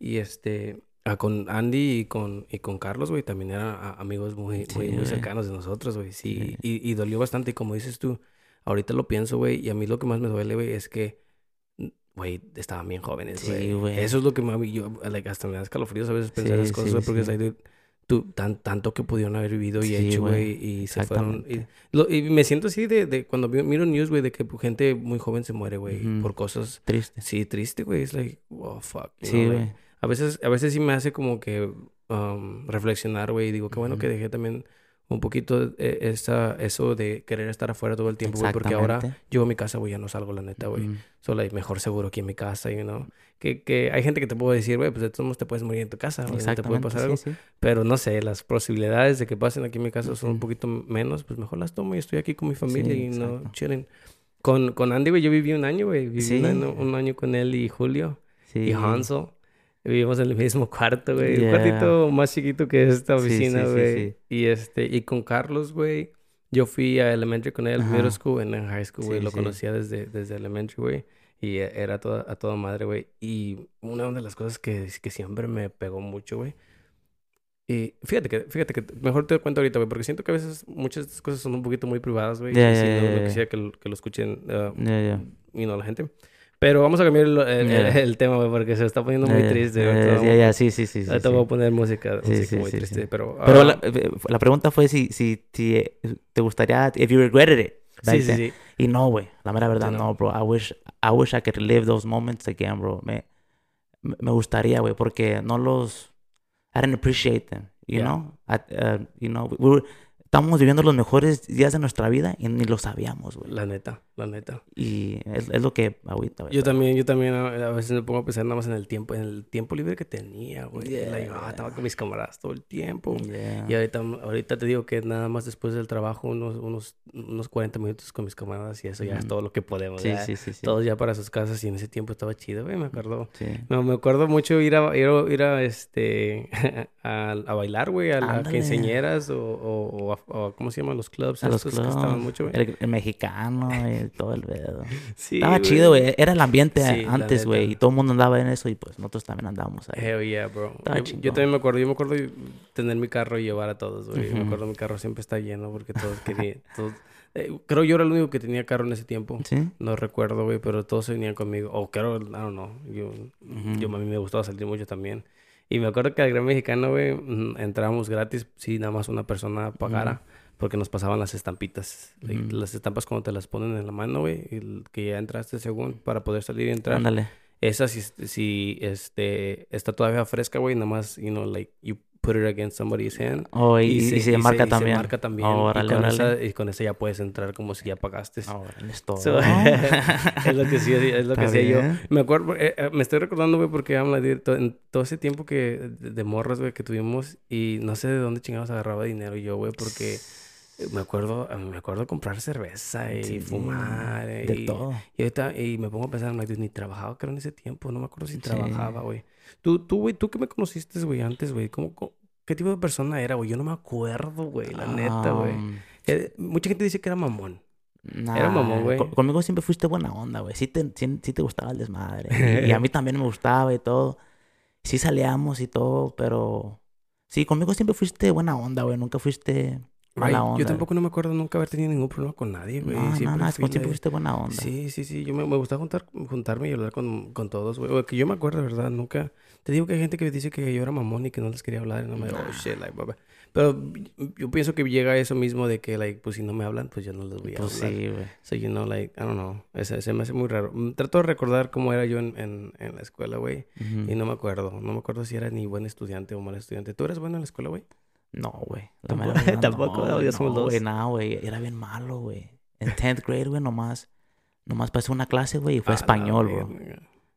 Y este, ah, con Andy y con, y con Carlos, güey, también eran ah, amigos muy, Sí, muy, muy güey. cercanos de nosotros, güey. Sí, Sí. y, y dolió bastante. Y como dices tú, ahorita lo pienso, güey, y a mí lo que más me duele, güey, es que, mm, güey, estaban bien jóvenes, Sí, güey. güey. Eso es lo que me, yo, like, hasta me da escalofríos a veces pensar esas cosas, güey, porque es like, tú, tan, tanto que pudieron haber vivido y hecho, güey. güey, y se fueron. Y, lo- y me siento así de, de cuando miro news, güey, de que gente muy joven se muere, güey, Ujú. por cosas, Triste. sí, triste, güey, es like, oh, fuck. Sí, güey. A veces, a veces sí me hace como que um, reflexionar, güey, y digo, qué bueno Ujú. que dejé también un poquito eh, esa, eso de querer estar afuera todo el tiempo, güey, porque ahora yo a mi casa, güey, ya no salgo, la neta, güey. Ujú. Solo hay mejor seguro aquí en mi casa, you know. Que, que hay gente que te puede decir, güey, pues de todos modos te puedes morir en tu casa, güey, no te puede pasar sí, algo. sí. Pero no sé, las posibilidades de que pasen aquí en mi casa son un poquito menos, pues mejor las tomo y estoy aquí con mi familia Sí, y no exacto. chillen. Con, con Andy, güey, yo viví un año, güey. Viví Sí. un, año, un año con él y Julio y Hansel. Vivimos en el mismo cuarto, güey. Un Yeah. cuartito más chiquito que esta Sí, oficina, sí, sí, güey. sí. Y este, y con Carlos, güey. Yo fui a elementary con él, middle school, en high school, güey. Sí, Lo sí. conocía desde, desde elementary, güey. Y e- era toda, a toda madre, güey. Y una de las cosas que, que siempre me pegó mucho, güey. Y fíjate que, fíjate que mejor te cuento ahorita, güey, porque siento que a veces muchas de estas cosas son un poquito muy privadas, güey. Ya, y sí, ya, no, no quisiera que lo, que lo escuchen, uh, Ya, ya. y no la gente. Pero vamos a cambiar el, el- Ya. el tema, güey, porque se está poniendo muy ya. triste. Ya, Ahorita ya, ya, sí, sí, sí. ahorita sí. voy a poner música, Sí, música sí, muy sí, triste, pero... Pero ah, la, eh, la pregunta fue si, si, si eh, te gustaría, if you regretted it. sí, sí, sí. Y no, güey. La mera verdad, no. no, bro. I wish, I wish I could relive those moments again, bro. Me, me gustaría, güey, porque no los... I didn't appreciate them, you Yeah. know? I- uh, you know, we were- estamos viviendo los mejores días de nuestra vida y ni lo sabíamos, güey. La neta, la neta. Y es, es lo que ahorita, güey. Yo también, yo también a, a veces me pongo a pensar nada más en el tiempo, en el tiempo libre que tenía, güey. Yeah, Like, ah, estaba con mis camaradas todo el tiempo. Yeah. Y ahorita, ahorita te digo que nada más después del trabajo, unos, unos, unos 40 minutos con mis camaradas y eso ya es todo lo que podemos. Sí, ya. sí, sí, sí. Todos ya para sus casas y en ese tiempo estaba chido, güey, me acuerdo. Sí. No, me acuerdo mucho ir a, ir a, ir a, este, a, a bailar, güey, a Ándale. quinceañeras o, o, o a- o ¿cómo se llaman los clubs? A los estos que estaban clubs, mucho, güey. el, el mexicano y todo el pedo. Sí, Estaba chido, güey. Era el ambiente Sí, antes, güey. Y todo el mundo andaba en eso y pues nosotros también andábamos ahí. Hell yeah, bro. Yo, yo también me acuerdo, yo me acuerdo de tener mi carro y llevar a todos, güey. Me Ujú. acuerdo mi carro siempre está lleno porque todos querían, todos- eh, creo yo era el único que tenía carro en ese tiempo. ¿Sí? No recuerdo, güey, pero todos se venían conmigo. O creo, I don't know. Yo, Ujú. yo a mí me gustaba salir mucho también. Y me acuerdo que al Gran Mexicano, güey, mm, entrábamos gratis si nada más una persona pagara. Porque nos pasaban las estampitas. Like, Ujú. Las estampas cuando te las ponen en la mano, güey. Que ya entraste según para poder salir y entrar. Ándale. Esa si, si este, está todavía fresca, güey. Nada más, you know, like, you put it against somebody's hand. Oh, y, y se, marca y también. se marca también. Órale, y, con esa, y con esa ya puedes entrar como si ya pagaste. Órale, es todo. So, es lo que sí, es lo que hacía yo. Me acuerdo, eh, eh, me estoy recordando, güey, porque en todo ese tiempo que de, morras, güey, que tuvimos y no sé de dónde chingados agarraba dinero yo, güey, porque eh, me acuerdo, me acuerdo comprar cerveza y Sí, fumar De y, todo. y ahorita y me pongo a pensar, like, ni trabajaba, creo, en ese tiempo, no me acuerdo si Sí. trabajaba, güey. Tú, tú, güey, tú que me conociste, güey, antes, güey, ¿cómo, cómo- qué tipo de persona era, güey? Yo no me acuerdo, güey, la neta, güey. Um, Eh, mucha gente dice que era mamón. nah, mamón, güey. co- Conmigo siempre fuiste buena onda, güey. Sí te, sí, sí te gustaba el desmadre. Y, y a mí también me gustaba y todo. Sí salíamos y todo, pero... Sí, conmigo siempre fuiste buena onda, güey. Nunca fuiste mala Ay, onda. Yo tampoco no me acuerdo nunca haber tenido ningún problema con nadie, güey. No, no, Siempre no, como siempre fuiste buena onda. Sí, sí, sí. Yo me, me gusta juntar, juntarme y hablar con, con todos, güey. Que yo me acuerdo, de verdad, nunca... Te digo que hay gente que dice que yo era mamón y que no les quería hablar. Y no me... Oh, shit, like, blah. Pero yo pienso que llega eso mismo de que, like, pues si no me hablan, pues yo no les voy a Pues hablar. sí, güey. So, you know, like, I don't know. Ese, se me hace muy raro. Mm, Trato de recordar cómo era yo en, en, en la escuela, güey. Ujú. Y no me acuerdo. No me acuerdo si era ni buen estudiante o mal estudiante. ¿Tú eres bueno en la escuela, güey? No, güey. Tampoco- no, somos no, dos. güey, no, güey. Era bien malo, güey. En 10th grade, güey, nomás... Nomás pasé una clase, güey, y fue A la español, bro.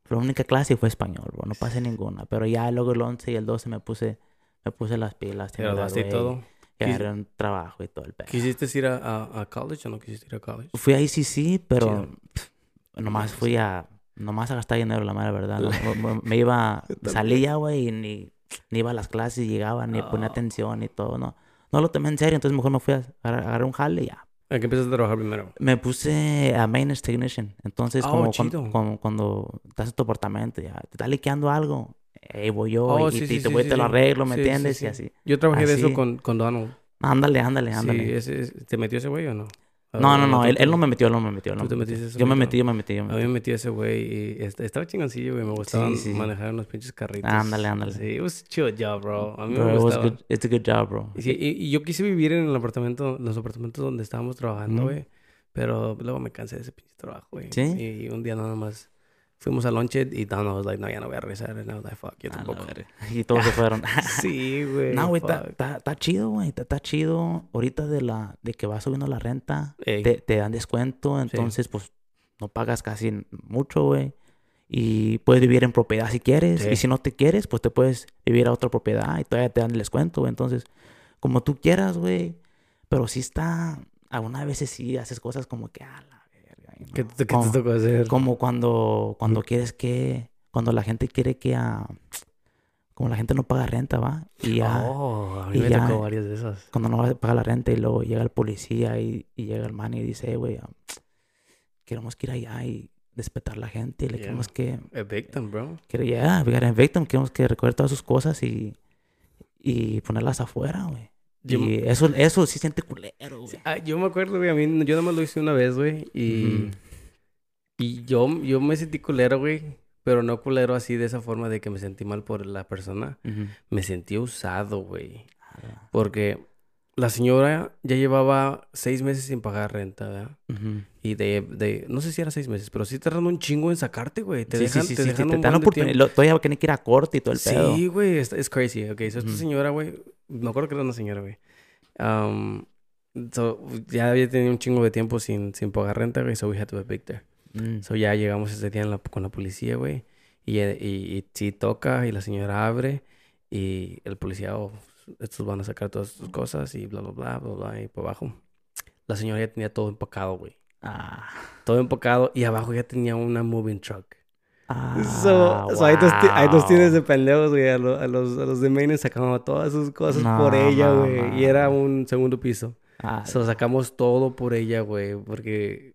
Fue la única clase y fue español, bro. No pasé ninguna. Pero ya luego el 11 y el 12 me puse... Me puse las pilas. ¿Te graduaste y todo? Agarré un trabajo y todo el pedo. ¿Quisiste ir a, a, a college o no quisiste ir a college? Fui ahí sí, sí, pero... Pff, nomás fui a... Nomás a gastar dinero, la mera verdad. ¿no? Me- iba... Salía, güey, y ni, ni iba a las clases, llegaba, ni ponía Ah. atención y todo, ¿no? No lo tomé en serio, entonces mejor me fui a agarrar, un jale y ya. ¿A qué empezaste a trabajar primero? Me puse a maintenance technician. Entonces, Oh, como cuan- chido. cuando, cuando estás en tu apartamento, ya te está liqueando algo, ahí voy yo Oh, y, sí, y sí, te sí, voy te lo arreglo, ¿me entiendes? Y así. Yo trabajé de eso Así. con, con Donald. Ándale, ándale, ándale. Ese- ¿te metió ese güey o no? No, no, no, ¿tú él, te- él no me metió, él no me metió. no ¿Tú te me metió. metiste Yo me metí, yo me metí, yo me A mí metí. me metió ese güey y est- estaba chingoncillo, güey. Me gustaba Sí, sí. manejar unos pinches carritos. Ándale, ándale. Sí, it was a chill job, bro. A mí Bro, me it was gustaba. good. It's a good job, bro. Y, sí, y- y yo quise vivir en el apartamento, en los apartamentos donde estábamos trabajando, güey. Pero luego me cansé de ese pinche trabajo, güey. ¿Sí? Y un día nada más fuimos a lunch y Donna was like, no, ya no voy a regresar. And I was like, fuck, yo A la tampoco. Y todos se fueron. sí, güey. No, güey, está, chido, güey. Está, chido. Ahorita de la de que va subiendo la renta, te, te dan descuento. Entonces, pues, no pagas casi mucho, güey. Y puedes vivir en propiedad si quieres. Sí. Y si no te quieres, pues te puedes vivir a otra propiedad y todavía te dan el descuento, güey. Entonces, como tú quieras, güey. Pero sí está... Algunas veces sí haces cosas como que... ¿Qué, te- qué te Como- tocó hacer? como cuando, cuando quieres que, cuando la gente quiere que, como la gente no paga renta, ¿va? Y ya, Oh, a mí y me ya- tocó varias de esas. cuando no paga la renta y luego llega el policía y, y llega el man y dice, "Eh, güey, queremos que ir allá y despetar a la gente, le Yeah. queremos que, Evict them, bro. we gotta evict them, queremos que recoger todas sus cosas y, y ponerlas afuera, güey. Yo- Y eso, eso sí siente culero, güey. Ah, yo me acuerdo, güey, a mí, yo nada más lo hice una vez, güey, y, y yo, yo me sentí culero, güey, pero no culero así de esa forma de que me sentí mal por la persona. Me sentí usado, güey, Ah, porque la señora ya llevaba seis meses sin pagar renta, ¿verdad? ujú. Y de, de, no sé si era seis meses, pero sí tardando un chingo en sacarte, güey. Te Sí, dejan, sí, sí, te sí, dejan te un dan buen de oportunidad. Todavía tiene que ir a corte y todo el pedo. Sí, güey, es, es crazy. Ok, so esta Ujú. señora, güey, me acuerdo que era una señora, güey. Um, so, ya había tenido un chingo de tiempo sin, sin pagar renta, güey, so we had to evict her. Mm. So ya llegamos ese día en la- con la policía, güey, y, y, y sí toca, y la señora abre, y el policía, oh, estos van a sacar todas sus cosas, y bla, bla, bla, bla, bla, y por abajo. La señora ya tenía todo empacado, güey. Ah. Todo empacado, y abajo ya tenía una moving truck. Ah, So, so ahí, ti- ahí nos tienes wow. de pendejos, güey. A, lo- a los, a los de Maine sacamos todas sus cosas No, por ella, no, güey. Y era no. un segundo piso. Ah, So sacamos todo por ella, güey. Porque,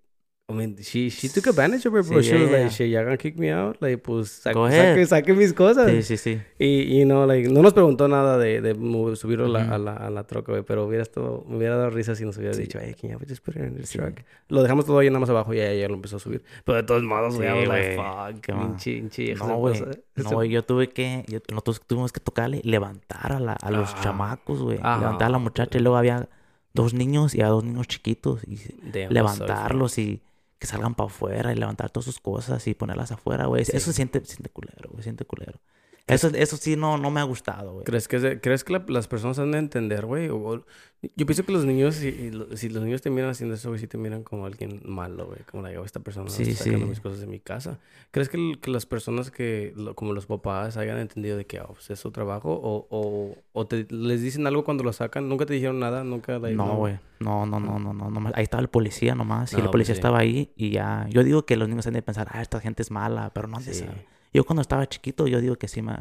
I mean, she, she took advantage of it, bro. Sí, she was yeah, like, yeah. shit, ya gonna kick me out. Like, pues, ahead. saque, saque mis cosas. sí, sí, sí. Y, y no, like, no nos preguntó nada de, de subirlo la, Ujú. a la, a la troca, güey. Pero hubiera estado, me hubiera dado risa si nos hubiera Sí. dicho, hey, can you just put it in the Sí. truck? Lo dejamos todo ahí nada más abajo y ella ya lo empezó a subir. Pero de todos modos, güey, I was like, fuck, pinche, pinche No, güey. No, güey, yo tuve que, yo- nosotros tuvimos que tocarle, levantar a, la, a los Ah. chamacos, güey. Ah. Levantar a la muchacha y luego había dos niños y a dos niños chiquitos y Damn, levantarlos y que salgan para afuera y levantar todas sus cosas y ponerlas afuera, güey. Sí. Eso siente, siente culero, güey, siente culero. Eso, eso sí no, no me ha gustado, güey. ¿Crees que, se- ¿crees que la- las personas han de entender, güey? Yo pienso que los niños, si, si los niños te miran haciendo eso, güey, sí te miran como alguien malo, güey. Como la esta persona Sí, está sacando sí. mis cosas de mi casa. ¿Crees que, que las personas que, lo- como los papás, hayan entendido de que oh, pues, es su trabajo? ¿O, o, o te, les dicen algo cuando lo sacan? ¿Nunca te dijeron nada? ¿Nunca? like, No, güey. No, no, no, no, no, no. Ahí estaba el policía nomás. Y No, el policía pues sí. estaba ahí y ya. Yo digo que los niños han de pensar, ah, esta gente es mala, pero no han de saber. Yo cuando estaba chiquito, yo digo que sí me...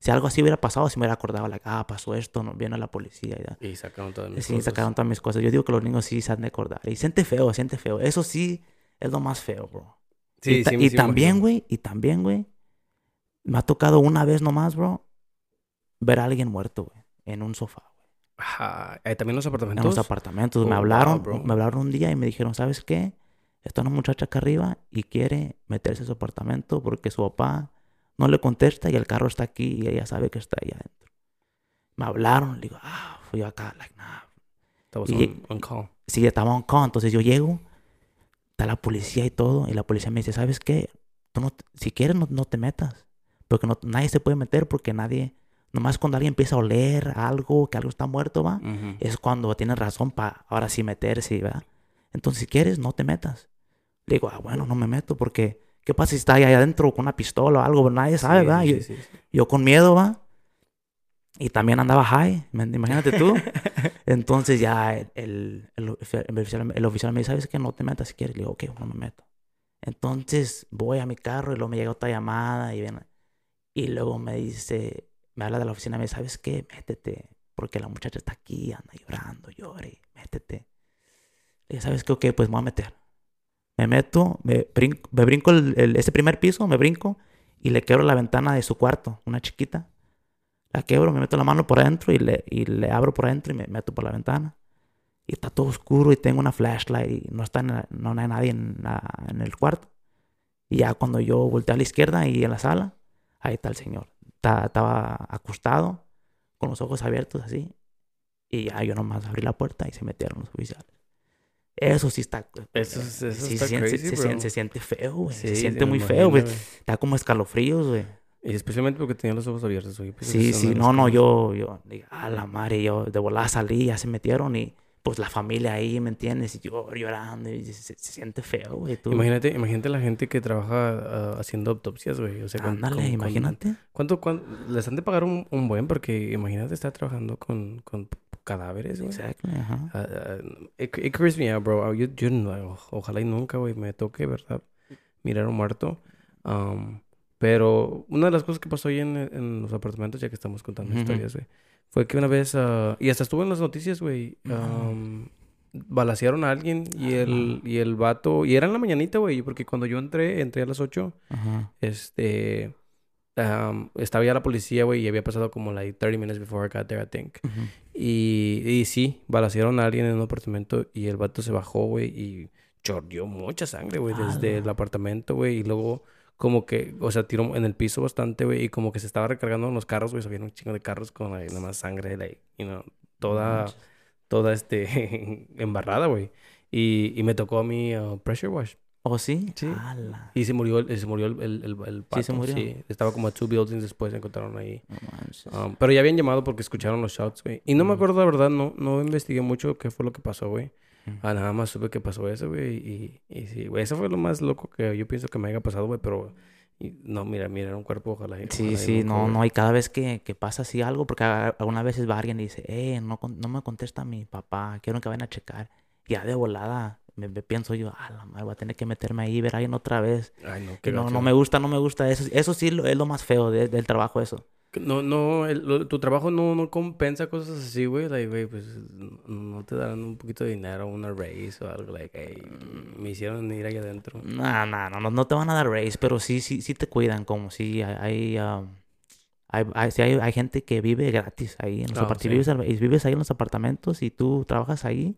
Si algo así hubiera pasado, sí me hubiera acordado, like, ah, pasó esto, no, viene la policía y ya. Y sacaron todas mis Sí, cosas. sacaron todas mis cosas. Yo digo que los niños sí se han de acordar. Y siente feo, siente feo. Eso sí es lo más feo, bro. Sí, y ta- sí, y sí también, güey, y también, güey, me ha tocado una vez nomás, bro, ver a alguien muerto, güey, en un sofá, güey. Ajá. Eh, También los En apartamentos. los apartamentos. Oh, me wow, hablaron, bro. me hablaron un día y me dijeron, ¿sabes qué? Está una muchacha acá arriba y quiere meterse a su apartamento porque su papá no le contesta y el carro está aquí y ella sabe que está ahí adentro. Me hablaron, le digo, ah, fui acá, like, nah. Estabas y- on, on call. Sí, estaba on call, entonces yo llego, está la policía y todo, y la policía me dice, ¿sabes qué? Tú no, si quieres no, no te metas, porque no, nadie se puede meter porque nadie, nomás cuando alguien empieza a oler algo, que algo está muerto, va, Ujú. es cuando tienes razón para ahora sí meterse, ¿verdad? Entonces, si quieres, no te metas. Le digo, ah, bueno, no me meto porque, ¿qué pasa si está ahí adentro con una pistola o algo? Nadie sabe, Sí, ¿verdad? sí, yo, sí, sí. yo con miedo, ¿va? Y también andaba high, ¿me- imagínate tú. Entonces ya el, el, el oficial, el oficial- me dice, ¿sabes qué? No te metas si quieres. Le digo, ok, no me meto. Entonces voy a mi carro y luego me llega otra llamada y, ven, y luego me dice, me habla de la oficina y me dice, ¿sabes qué? Métete, porque la muchacha está aquí, anda llorando, llore, métete. Le dije, ¿sabes qué? Ok, pues me voy a meter. Me meto, me brinco, me brinco el, el- ese primer piso, me brinco y le quebro la ventana de su cuarto, una chiquita. La quebro, me meto la mano por adentro y le, y le abro por adentro y me meto por la ventana. y está todo oscuro y tengo una flashlight y no, está en no hay nadie en, la- en el cuarto. Y ya cuando yo volteé a la izquierda y en la sala, ahí está el señor. Ta- estaba acostado, con los ojos abiertos así. Y ya yo nomás abrí la puerta y se metieron los oficiales. Eso sí está... Eso es- eso sí, está se, siente- crazy, se, siente, se siente feo, güey. Sí, se siente muy imagino, feo, güey. Está como escalofríos, güey. Y especialmente porque tenía los ojos abiertos, güey. Pues Sí, sí, no, no, yo, yo, a la madre, yo de volada salí, ya se metieron y pues la familia ahí, ¿me entiendes? Y yo llorando y se, se- se siente feo, güey, tú. Imagínate, imagínate la gente que trabaja ah, haciendo autopsias, güey. O sea, Ándale, con- con- imagínate. ¿Cuánto, cuán- les han de pagar un, un buen? Porque imagínate estar trabajando con cadáveres, güey. Exacto, ajá. Ah, ah, it, it creeps me out, bro. Ah, Yo, yo no- ojalá y nunca, güey, me toque, ¿verdad? Mirar a un muerto. Um, pero una de las cosas que pasó ahí en, en los apartamentos, ya que estamos contando historias, güey, fue que una vez, ah, y hasta estuvo en las noticias, güey, um, balacearon a alguien y Ah, el, y el vato, y era en la mañanita, güey, porque cuando yo entré, entré a las 8, Ajá. este, um, estaba ya la policía, güey, y había pasado como like 30 minutes before I got there, I think. Y, y sí, balacearon a alguien en un apartamento y el vato se bajó, güey, y chorreó mucha sangre, güey, desde el apartamento, güey, y luego como que, o sea, tiró en el piso bastante, güey, y como que se estaba recargando en los carros, güey, se un chingo de carros con like, nada más sangre, like, you know, toda, toda, este, embarrada, güey. Y, y me tocó a mí uh, pressure wash. ¿Oh, sí? Sí. Ala, Y se murió, el- se murió el, el, el, el Sí, se pato, murió. sí. Estaba como a two buildings después, se encontraron ahí. no manches. Um, pero ya habían llamado porque escucharon los shots, güey. Y no me Ujú. acuerdo, la verdad, no, no investigué mucho qué fue lo que pasó, güey. Ujú. Ah, nada más supe que pasó eso, güey. Y, y sí, güey, eso fue lo más loco que yo pienso que me haya pasado, güey. Pero no, mira, mira, era un cuerpo, ojalá. Sí, ojalá sí, no, güey. no, y cada vez que, que pasa así algo, porque algunas veces va alguien y dice, eh, no, no me contesta mi papá, quiero que vayan a checar. Ya de volada, me, me pienso yo, a la madre, voy a tener que meterme ahí ver a alguien otra vez. Ay, no, qué no, gacho. no me gusta, no me gusta eso. Eso sí lo- es lo más feo de- del trabajo, eso. No, no, el- lo- tu trabajo no, no compensa cosas así, güey. Like, güey, pues no, te darán un poquito de dinero, una raise o algo, like, hey, me hicieron ir ahí adentro. No, no, no, no, no te van a dar raise, pero sí, sí, sí te cuidan, como si hay, hay, um, hay, hay, sí hay, gente que vive gratis ahí en los Ah, apartamentos. sí. Vives, vives ahí en los apartamentos y tú trabajas ahí.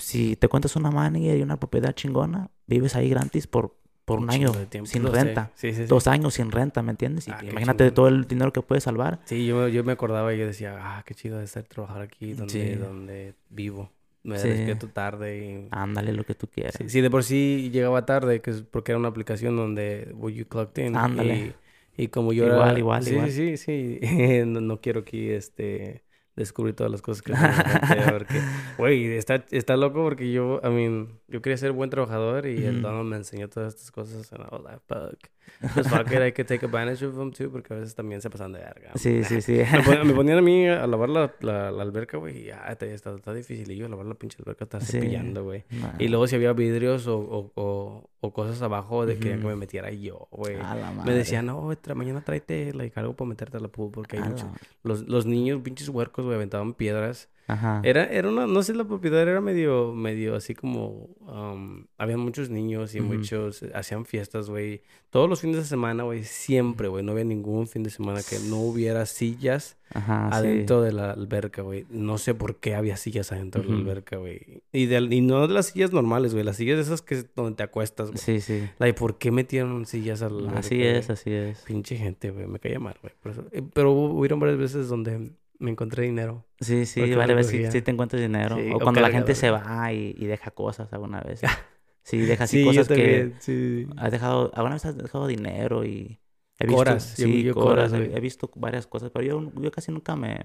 Si te cuentas una manager y una propiedad chingona, vives ahí gratis por, por un, año de tiempo. sin renta. Sí, sí, sí. Dos años sin renta, ¿me entiendes? Ah, imagínate chingón. todo el dinero que puedes salvar. Sí, yo, me- yo me acordaba y yo decía, ah, qué chido de estar trabajar aquí donde, donde vivo. Me despierto tarde y... Ándale lo que tú quieras. Sí, de por sí llegaba tarde, que es porque era una aplicación donde well, you clocked in. Ándale. Y, y como yo Igual, era... igual, sí, igual. Sí, sí, sí. no, no quiero aquí, este... Descubrir todas las cosas que. Güey, está, está loco porque yo, I mean... Yo quería ser buen trabajador y el Ujú. Donald me enseñó todas estas cosas. And I was like, fuck. Pues fuck it, hay que take advantage of them too, porque a veces también se pasan de verga. Sí, sí, sí. Me ponían, me ponían a mí a lavar la, la, la alberca, güey, y ya, está, está, está difícil. Y yo lavar la pinche alberca, está Sí. cepillando, güey. Nah. Y luego si había vidrios o, o, o, o cosas abajo de que Ujú. me metiera yo, güey. Me decían, no, tra- mañana tráete like, algo para meterte a la pool porque hay muchos... Los, los niños, pinches huercos, güey, aventaban piedras. Ajá. Era, era una, no sé, la propiedad era medio, medio así como, um, había muchos niños y Ujú. muchos, eh, hacían fiestas, güey. Todos los fines de semana, güey, siempre, güey, no había ningún fin de semana que no hubiera sillas Ajá, sí. adentro de la alberca, güey. No sé por qué había sillas adentro de la alberca, güey. Y, de, y no de las sillas normales, güey, las sillas esas que es donde te acuestas, güey. Sí, sí. Like, ¿por qué metieron sillas a la alberca, Así es, así es. Pinche gente, güey, me caía mal, güey. Eh, Pero hubieron varias veces donde me encontré dinero. Sí, sí, vale, ves si, si te encuentras dinero. Sí, o cuando la gente se va y, y deja cosas alguna vez. Sí, deja así Sí, cosas que sí. has dejado, alguna vez has dejado dinero y he visto, Coras, sí, yo coras, coras, he, visto varias cosas, pero yo, yo casi nunca me,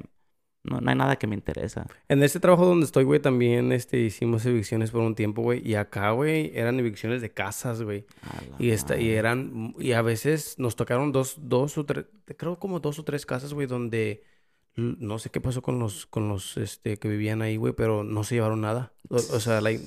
no, no hay nada que me interesa. En este trabajo donde estoy, güey, también este, hicimos evicciones por un tiempo, güey. Y acá, güey, eran evicciones de casas, güey. Y, esta, y eran, y a veces nos tocaron dos, dos o tres, creo como dos o tres casas, güey, donde no sé qué pasó con los, con los, este, que vivían ahí, güey, pero no se llevaron nada. O, o sea, like,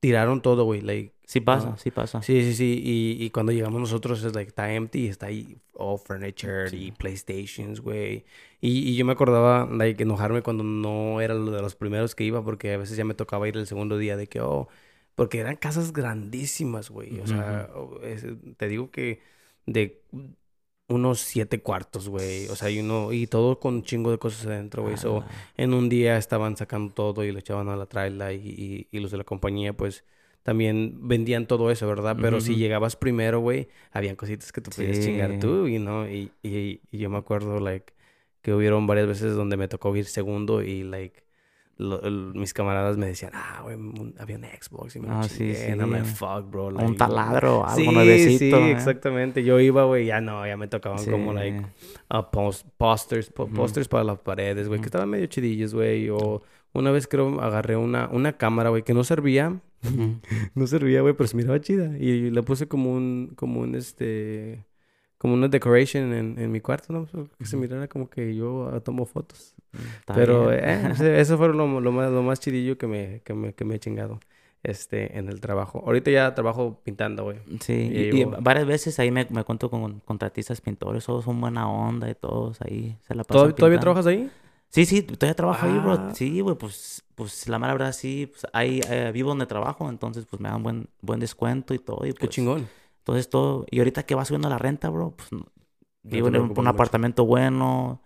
tiraron todo, güey, like. Sí pasa, sí pasa. Sí, sí, sí. Y, y cuando llegamos nosotros es like, está empty, está ahí all furniture Sí. y PlayStations, güey. Y, y yo me acordaba, like, enojarme cuando no era lo de los primeros que iba, porque a veces ya me tocaba ir el segundo día de que, oh, porque eran casas grandísimas, güey. O sea, te digo que de unos siete cuartos, güey. O sea, y uno, y todo con un chingo de cosas adentro, güey. So, Ala. en un día estaban sacando todo y lo echaban a la traila y, y, y los de la compañía, pues, también vendían todo eso, ¿verdad? Pero si llegabas primero, güey, habían cositas que tú podías Sí. chingar tú, y no, y, y, y yo me acuerdo, like, que hubieron varias veces donde me tocó ir segundo y, like, lo- el- mis camaradas me decían, ah, güey, había un Xbox y me Ah, sí, like, sí. fuck, bro. Un taladro, algo sí, nuevecito. Sí, ¿eh? exactamente. Yo iba, güey, ya no, ya me tocaban Sí. como, like, pos- posters, po- posters para las paredes, güey, que estaban medio chidillos, güey. O una vez creo agarré una, una cámara, güey, que no servía. No servía, güey, pero se miraba chida. Y la puse como un, como un, este, como una decoration en, en mi cuarto, ¿no? Que se mirara como que yo ah, tomo fotos. Está Pero, eh, eso fue lo, lo más, lo más chidillo que me, que me, que me he chingado, este, en el trabajo. Ahorita ya trabajo pintando, güey. Sí, y y, y varias veces ahí me, me cuento con contratistas pintores, todos son buena onda y todos ahí se la pasan ¿Todavía, ¿Todavía pintando. trabajas ahí? Sí, sí, todavía trabajo ahí, Ah. bro. Sí, güey, pues, pues la mera verdad sí, pues ahí eh, vivo donde trabajo, entonces pues me dan buen, buen descuento y todo. Y, Qué pues, chingón. Entonces todo, y ahorita que va subiendo la renta, bro, pues no- vivo en un, mucho. apartamento bueno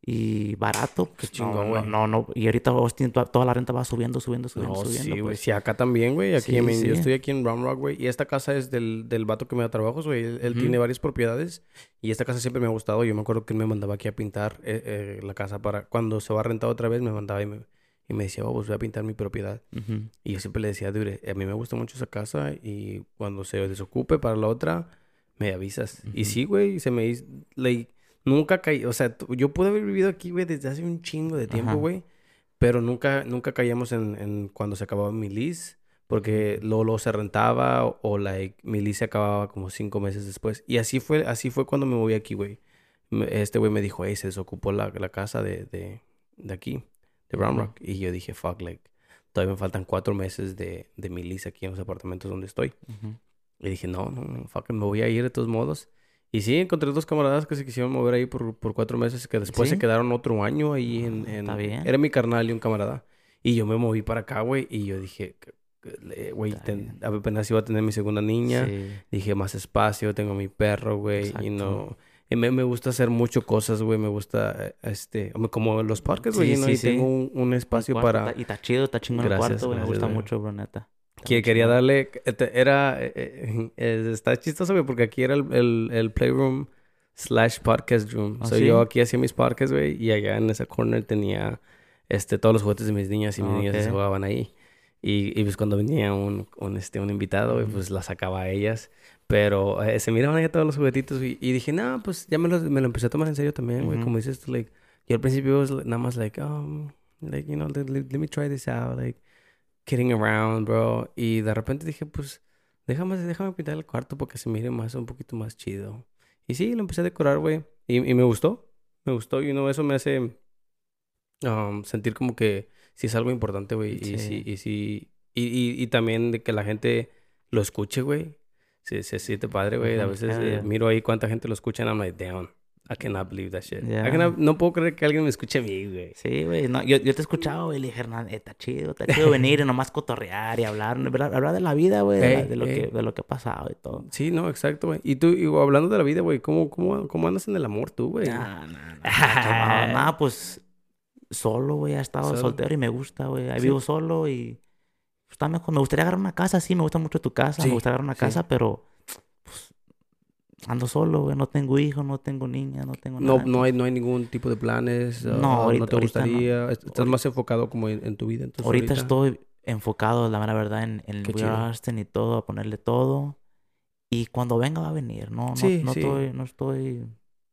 y barato. Pues, chingón, no, no, güey. no, no, y ahorita toda, la renta va subiendo, subiendo, subiendo, No, subiendo. sí, güey. pues. Sí, acá también, güey. Aquí, Sí, I mean, yo sí. estoy aquí en Round Rock, güey. Y esta casa es del, del vato que me da trabajos, güey. Él, tiene varias propiedades. Y esta casa siempre me ha gustado. Yo me acuerdo que él me mandaba aquí a pintar eh, eh, la casa para... Cuando se va a rentar otra vez, me mandaba y me, y me decía, oh, pues voy a pintar mi propiedad. Ujú. Y yo siempre le decía, dude, a mí me gusta mucho esa casa. Y cuando se desocupe para la otra, me avisas. Y Ujú. sí, güey. Se me hizo... like, nunca caí... O sea, yo pude haber vivido aquí, güey, desde hace un chingo de tiempo, güey. Pero nunca, nunca caíamos en, en cuando se acababa mi lease. Porque luego, luego se rentaba o, o, like, mi lease se acababa como cinco meses después. Y así fue, así fue cuando me moví aquí, güey. Este güey me dijo, hey, se desocupó la, la casa de, de, de aquí, de Brown Ujú. Rock. Y yo dije, fuck, like, todavía me faltan cuatro meses de, de mi lease aquí en los apartamentos donde estoy. Ujú. Y dije, no, no, no, fuck, me voy a ir de todos modos. Y sí, encontré dos camaradas que se quisieron mover ahí por, por cuatro meses, que después se ¿Sí? quedaron otro año ahí en, Ah, en- está bien. Era mi carnal y un camarada. Y yo me moví para acá, güey, y yo dije, güey, ten- apenas iba a tener mi segunda niña. Sí. Dije, más espacio, tengo mi perro, güey, y no... y me, me gusta hacer mucho cosas, güey, me gusta, eh, este, como los parques, güey, Sí, y ¿no? sí, y sí. tengo un, un Un espacio cuarto, para... está- Y está chido, está chingón el cuarto, güey. Me gusta güey. mucho, bro, neta. Que quería chingón. darle, este, era, eh, eh, eh, está chistoso, güey, porque aquí era el, el, el playroom slash podcast room. ¿Ah, so, sí? yo aquí hacía mis podcasts, güey, y allá en esa corner tenía, este, todos los juguetes de mis niñas y mis Ah, niñas ok. se jugaban ahí. Y, y pues cuando venía un, un, este, un invitado, güey, Ujú. pues la sacaba a ellas. Pero eh, se miraban ahí todos los juguetitos y, y dije, no, pues ya me lo, me lo empecé a tomar en serio también, güey. Ujú. Como dices like, yo al principio was nada más like, um, like, you know, let, let- let me try this out, like, kidding around, bro. Y de repente dije, pues, déjame, déjame pintar el cuarto porque se mire más, un poquito más chido. Y sí, lo empecé a decorar, güey. Y, y me gustó, me gustó. Y no, eso me hace um, sentir como que sí es algo importante, güey. Y Sí. sí, y sí, y, y, y también de que la gente lo escuche, güey. Se, se siente padre, güey. A veces eh, miro ahí cuánta gente lo escucha and I'm like, damn, I cannot believe that shit. I cannot- no puedo creer que alguien me escuche a mí, güey. Sí, güey. No, yo, yo te he escuchado, güey. Le dije, Hernán, eh, está chido, está chido venir y nomás cotorrear y hablar, ¿verdad? hablar de la vida, güey. de, lo que, de lo que ha pasado y todo. Sí, no, exacto, güey. Y tú, y hablando de la vida, güey, ¿cómo, cómo, ¿cómo andas en el amor tú, güey? Nah, nah, nah, pues solo, güey. He estado Solo. soltero y me gusta, güey. Ahí Sí. vivo solo y está mejor. Me gustaría agarrar una casa, sí. Me gusta mucho tu casa. Sí, Me gustaría agarrar una sí. casa, pero pues, ando solo, güey. No tengo hijos, no tengo niña, no tengo No, nada. no hay, no hay ningún tipo de planes. No, ah, no ahorita- te ahorita no. gustaría. est- Estás Ahori- más enfocado como en, en tu vida. Entonces, Ahorita estoy enfocado, la verdad, en, en chido. Austin y todo, a ponerle todo. Y cuando venga va a venir, no, no, Sí, no estoy, no estoy,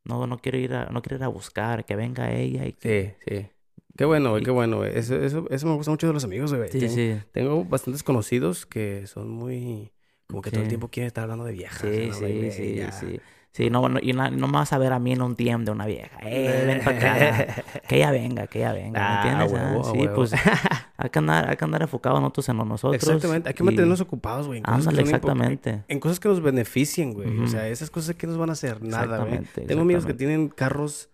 no, no quiero ir a, no quiero ir a buscar, que venga ella y que... Sí, sí. Qué bueno, güey, qué bueno, güey. Eso, eso, eso me gusta mucho de los amigos, güey. Sí, Ten- sí, Tengo bastantes conocidos que son muy... Como que todo el tiempo quieren estar hablando de viejas. sí, ¿no? sí, sí, ya. sí. Sí, no, no, y na- no me vas a ver a mí en un DM de una vieja. Eh, ven para acá. Que ella venga, que ella venga, ¿me Ah, entiendes? a Ah, huevo, sí, huevo. pues hay que andar, hay que andar enfocados nosotros en nosotros. Exactamente. Hay que y- mantenernos ocupados, güey. Ándale, exactamente. En cosas que nos beneficien, güey. O sea, esas cosas que nos van a hacer nada, güey. Tengo amigos que tienen carros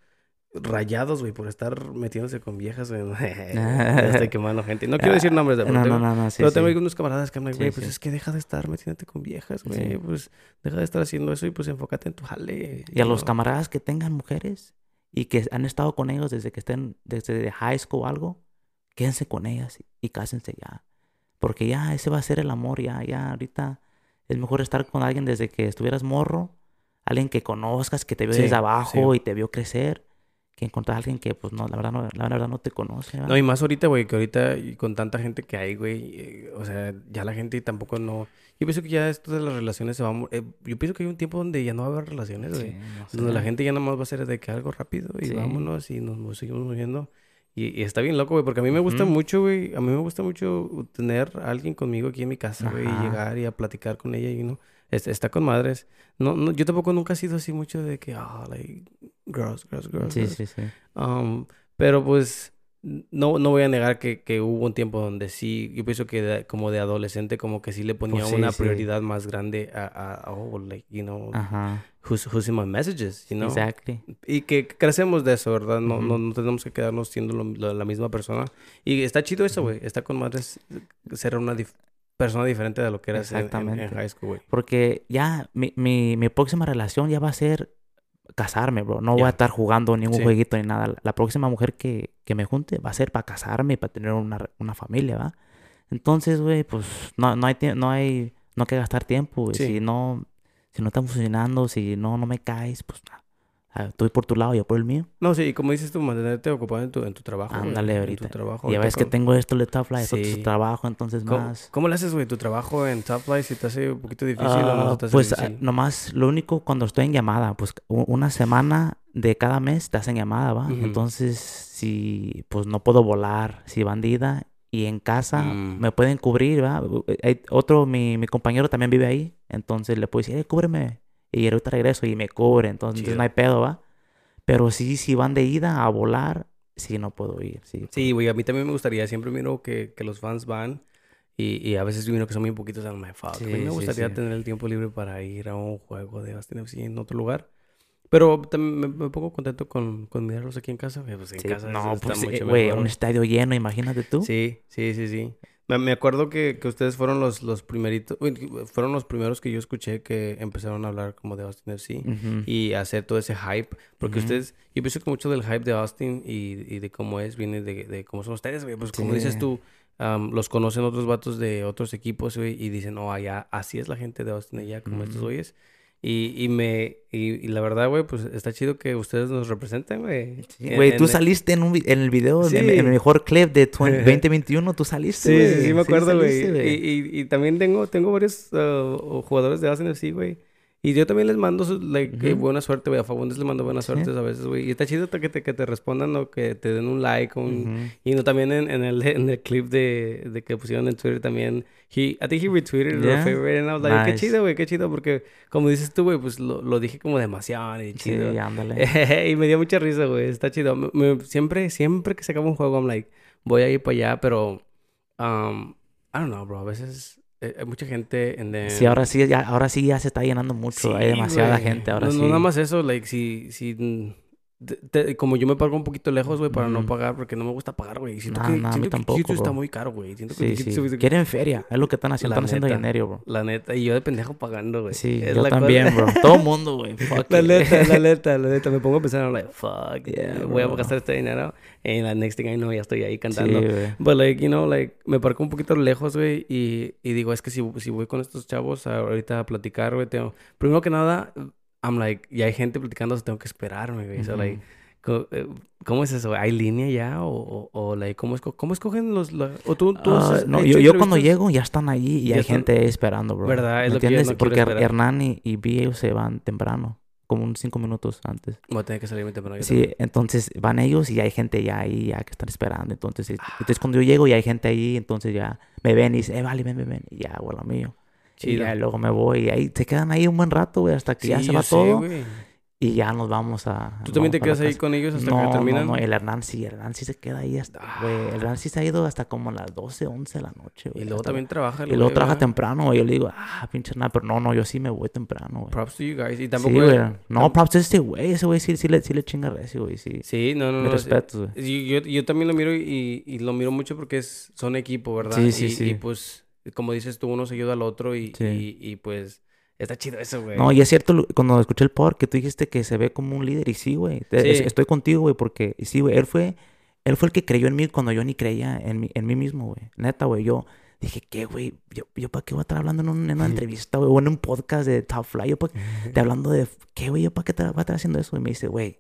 rayados, güey, por estar metiéndose con viejas, güey. Estoy quemando gente. No quiero decir nombres de No, no, no, no, sí, Pero sí. tengo unos camaradas que me Sí, güey, pues es que deja de estar metiéndote con viejas, güey. Pues deja de estar haciendo eso y pues enfócate en tu jale. Y a los ¿no? camaradas que tengan mujeres y que han estado con ellos desde que estén, desde high school o algo, quédense con ellas y cásense ya. Porque ya ese va a ser el amor, ya, ya ahorita es mejor estar con alguien desde que estuvieras morro, alguien que conozcas, que te vio desde abajo y te vio crecer, que encontrar a alguien que pues no, la verdad no, la verdad no te conoce. ¿verdad? No, y más ahorita, güey, que ahorita y con tanta gente que hay, güey, eh, o sea, ya la gente tampoco no... Yo pienso que ya esto de las relaciones se va a... eh, yo pienso que hay un tiempo donde ya no va a haber relaciones, güey. Sí, no Donde la sé. gente ya nada más va a ser de que algo rápido y Sí. vámonos y nos, mo- seguimos moviendo. Y, y está bien loco, güey, porque a mí me gusta mucho, güey, a mí me gusta mucho tener a alguien conmigo aquí en mi casa, güey, y llegar y a platicar con ella y no, es- está con madres. No, no, yo tampoco nunca he sido así mucho de que, ah, like, girls, girls, girls. Sí, girls. sí, sí. Um, pero pues no, no voy a negar que, que hubo un tiempo donde sí, yo pienso que de- como de adolescente como que sí le ponía Pues sí, una sí. prioridad más grande a, a, oh, like, you know, Ajá. who's, who's in my messages, you know. Exactly. Y que crecemos de eso, ¿verdad? No, no, Ujú. no tenemos que quedarnos siendo lo- lo- la misma persona. Y está chido eso, güey. Está con madres ser una dif- persona diferente de lo que eras en, en- high school, güey. Porque ya mi, mi, mi próxima relación ya va a ser casarme, bro. No voy a estar jugando ningún Sí. jueguito ni nada. La próxima mujer que, que me junte va a ser para casarme y para tener una, una familia, ¿va? Entonces, güey, pues no, no hay no hay no hay que gastar tiempo, güey. Sí. Si no si no estamos funcionando, si no no me caes, pues ah, ah, estoy por tu lado, yo por el mío. No, sí, y como dices tú, mantenerte ocupado en tu, en tu trabajo. Ándale, en ahorita. tu trabajo. Y ya ves que tengo esto de Top Life, Sí. su trabajo, entonces ¿Cómo, más cómo le haces, güey, tu trabajo en Top Life? Si te hace un poquito difícil o no Ah, te hace pues ah, difícil? nomás lo único cuando estoy en llamada, pues una semana de cada mes te hacen llamada, ¿va? Entonces, si pues no puedo volar, si bandida y en casa Mm. me pueden cubrir, ¿va? U- Hay otro, mi, mi compañero también vive ahí, entonces le puedo decir, eh, cúbreme. Y ahorita regreso y me cubre, entonces Chido. no hay pedo, ¿va? Pero sí, si van de ida a volar, sí no puedo ir, sí. Sí, güey, a mí también me gustaría. Siempre miro que, que los fans van y, y a veces miro que son muy poquitos. Fuck. a mí Sí, me sí, gustaría sí. tener el tiempo libre para ir a un juego de Austin FC en otro lugar. Pero también me, me pongo contento con, con mirarlos aquí en casa. Pues en Sí, casa no, pues, eh, güey, mejor, un estadio lleno, imagínate tú. Sí, sí, sí, sí. Me, acuerdo que, que ustedes fueron los, los primeritos, fueron los primeros que yo escuché que empezaron a hablar como de Austin FC Ujú. y hacer todo ese hype. Porque Ujú. ustedes, yo pienso que mucho del hype de Austin y, y de cómo es, viene de, de cómo son ustedes, güey. Pues como dices Sí. tú, am, los conocen otros vatos de otros equipos, güey, y dicen, oh, allá, así es la gente de Austin allá, como estos Ujú. Y, y me, y, y la verdad, güey, pues está chido que ustedes nos representen, güey. Sí, Güey, tú en- saliste en, un, en el video, de- en Sí. el mejor clip de 20 2021, tú saliste, Sí, güey. sí, sí, me acuerdo, güey. y, y, y también tengo, tengo varios uh, jugadores de Austin FC, güey. Y yo también les mando like, que Ujú. buena suerte, güey. A Fagundes les mando buenas Sí. suertes a veces, güey. Y está chido que te, que te respondan o que te den un like. un- Ujú. Y no también en, en, el, en el clip de, de que pusieron en Twitter también. He, I think he retweeted Yeah. your favorite. And I was like, qué Nice. chido, güey, qué chido. Porque como dices tú, güey, pues lo, lo dije como demasiado y Sí, chido. ándale. y me dio mucha risa, güey. Está chido. Me- me- siempre, siempre que se acaba un juego, I'm like, voy a ir para allá, pero... Um, I don't know, bro. A veces eh, hay mucha gente en the... Sí, ahora sí, ya, ahora sí ya se está llenando mucho. Hay demasiada güey. gente, ahora no, sí. No, nada más eso, like, si... si te- te- como yo me pago un poquito lejos, güey, para no Ujú. pagar, porque no me gusta pagar, güey. Siento Nah, que, nah, siento que tampoco, Jiu-Jitsu está muy caro, güey. Siento que Sí, sí. Quieren feria. Es lo que están haciendo. La Están haciendo neta. dinero, bro. La neta, y yo de pendejo pagando, güey. Sí, Es yo la cosa. también, bro. Todo mundo, güey. La neta, la neta, la neta. Me pongo a pensar, like, fuck, Yeah, voy a gastar este dinero. Y la next thing I know, ya estoy ahí Sí, cantando. güey. But like, you know, like, me parco un poquito lejos, güey, y, y digo, es que si, si voy con estos chavos a- ahorita a platicar, güey, tengo... Primero que nada, I'm like, ya hay gente platicando, so tengo que esperarme, güey. So, like, eh, ¿cómo es eso? ¿Hay línea ya? ¿O, o, o, like, ¿cómo, esco- cómo escogen los... la- o tú, tú has no, hecho yo, yo cuando llego ya están ahí y hay están- gente esperando, bro. ¿Verdad? Es ¿Me lo que yo entiendes? no Porque esperar. Hernán y, y B se van temprano, como unos cinco minutos antes. Voy a tener que salirme temprano. yo Sí, también. entonces van ellos y hay gente ya ahí ya que están esperando. Entonces, Ah. entonces cuando yo llego y hay gente ahí, entonces ya me ven y dicen, eh, vale, ven, ven, ven. Y ya hago lo mío. Y Chido. ya luego me voy y ahí se quedan ahí un buen rato, güey, hasta que ya Sí, se yo va todo. Y ya nos vamos a... ¿Tú también te quedas ahí con ellos hasta no, que terminan? No, no, el Hernán sí, el Hernán sí se queda ahí hasta, güey. El Hernán sí se ha ido hasta como las 12, 11 de la noche, güey. Y luego hasta- también trabaja. el Y luego güey, trabaja ¿verdad? temprano, güey. Yo le digo, ah, pinche Hernán, pero no, no, yo sí me voy temprano, güey. Props to you guys. Y Sí, tampoco... güey. No, props a este güey. Ese güey sí, sí, le, sí le chinga recio, güey. Sí. Sí, no, no, Mi no. sí. respeto, güey. Sí, Yo, yo también lo miro y, y lo miro mucho porque es, son equipo, ¿verdad? Sí, sí, y, sí. y pues, como dices tú, uno se ayuda al otro y, Sí. y, y, pues está chido eso, güey. No, y es cierto, cuando escuché el podcast que tú dijiste que se ve como un líder, y sí, güey. te- Sí. es- Estoy contigo, güey, porque y sí, güey, él fue, él fue el que creyó en mí cuando yo ni creía en mí, en mí mismo, güey. Neta, güey, yo dije, ¿qué, güey? Yo, yo para qué voy a estar hablando en, un- en una entrevista, güey, o en un podcast de Top Fly, yo pa- de hablando de, ¿qué, güey? ¿Yo para qué te- voy a estar haciendo eso? Y me dice, güey,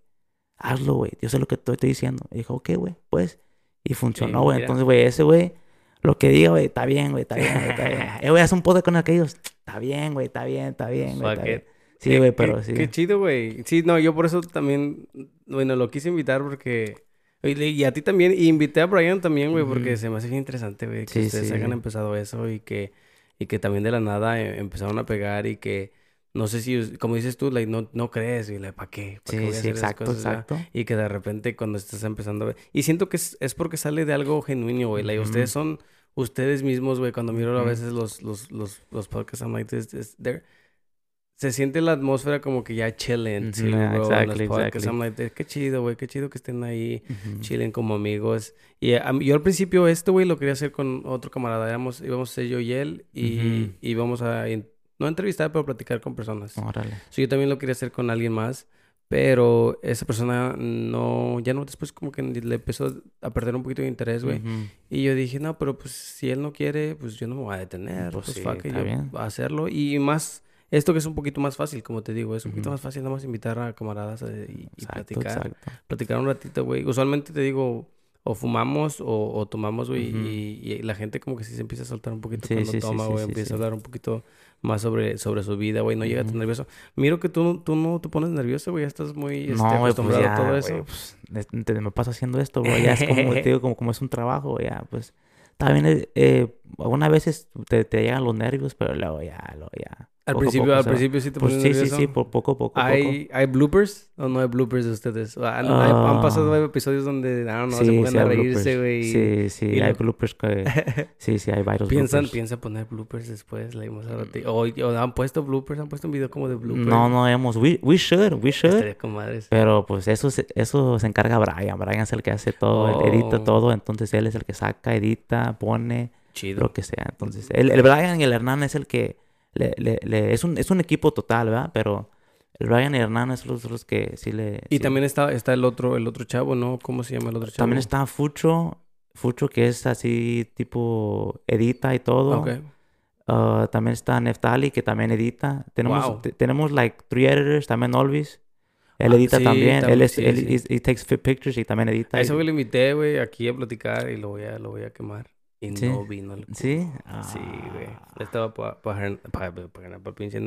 hazlo, güey, yo sé lo que te estoy diciendo. Y dijo, ok, güey, pues, y funcionó, güey. Entonces, güey, ese güey, lo que diga, güey, está bien, güey, está bien, güey, está bien. Eh, güey, un podcast con aquellos, está bien, güey, está bien, está bien, güey, está bien. Sí, güey, qué- pero sí. Qué chido, güey. Sí, no, yo por eso también, bueno, lo quise invitar porque... Y a ti también, y invité a Brian también, güey, porque se me hace bien interesante, güey, que Sí, ustedes sí. hayan empezado eso y que, y que también de la nada eh, empezaron a pegar y que, no sé si, como dices tú, like, no, no crees, y like, ¿para qué? ¿Para qué Sí, voy a sí, hacer exacto, cosas, verdad? exacto. Y que de repente cuando estás empezando a ver... Y siento que es, es porque sale de algo genuino, güey. Like, Ujú. ustedes son ustedes mismos, güey. Cuando miro a Ujú. veces los, los, los, los podcasts, I'm like, this, this- they're- Se siente la atmósfera como que ya chilling, Ujú, too, yeah, bro, en exactly, los podcasts. exactly. I'm like, qué chido, güey. Qué chido que estén ahí Ujú. chilling como amigos. Y a mí- yo al principio esto, güey, lo quería hacer con otro camarada. Éramos, íbamos a ser yo y él y íbamos a... no entrevistar, pero platicar con personas. Órale. Sí, yo también lo quería hacer con alguien más, pero esa persona no, ya no, después como que le empezó a perder un poquito de interés, güey. Ujú. Y yo dije, no, pero pues si él no quiere, pues yo no me voy a detener, Pues pues, sí, fuck yo bien. voy a hacerlo. Y más, esto que es un poquito más fácil, como te digo, es un poquito más fácil nada más invitar a camaradas eh, y, y Exacto, platicar, exacto. platicar un ratito, güey. Usualmente te digo, o fumamos o, o tomamos, güey, y, y la gente como que sí se empieza a soltar un poquito Sí, cuando sí, toma, güey, sí, empieza a hablar un poquito más sobre, sobre su vida, güey, no llega tan nervioso. Miro que tú, tú no te pones nervioso, güey, ya estás muy este, No, pues acostumbrado ya, a todo eso. pues, es- te- me paso haciendo esto, güey. Ya es como, te digo, como, como es un trabajo, ya, pues. También, eh, eh, algunas veces te, te llegan los nervios, pero luego ya, luego ya. Al poco a principio, poco al principio sí te Pues sí, sí, sí, por poco, poco, poco. ¿Hay, ¿Hay bloopers o no hay bloopers de ustedes? O ¿Han, hay- han pasado Ah. episodios donde, I don't know, Sí, se ponen sí, a hay reírse, güey? Sí, sí, y hay lo- bloopers que... Sí, sí, hay varios Piensan, bloopers. piensa poner bloopers después, leímos ratito. O, o han puesto bloopers, han puesto un video como de bloopers. No, no hemos... We, we should, we should. Estaría con madres. Pero pues eso, se- eso se encarga Brian. Brian es el que hace todo, él edita Oh. todo. Entonces él es el que saca, edita, pone, Chido. lo que sea. Entonces el, el Brian y el Hernán es el que... Le, le- le- es, un, es un equipo total, ¿verdad? Pero el Brian y el Hernán es los, los que sí le... Y sí. también está, está el otro, el otro chavo, ¿no? ¿Cómo se llama el otro chavo? También está Fucho. Fucho que es así tipo edita y todo. Ok. Uh, también está Neftali que también edita. Tenemos, Wow. te- tenemos like three editors. También Olvis. Él Ah, edita sí, también. tam- él es, sí, él is- he takes pictures y también edita. A y- güey lo invité, güey, aquí a platicar y lo voy a, lo voy a quemar. Y Sí. no vino el culo. ¿Sí? Sí, güey. Ah. Estaba para pa, pa, pa, pa, pa- pinche...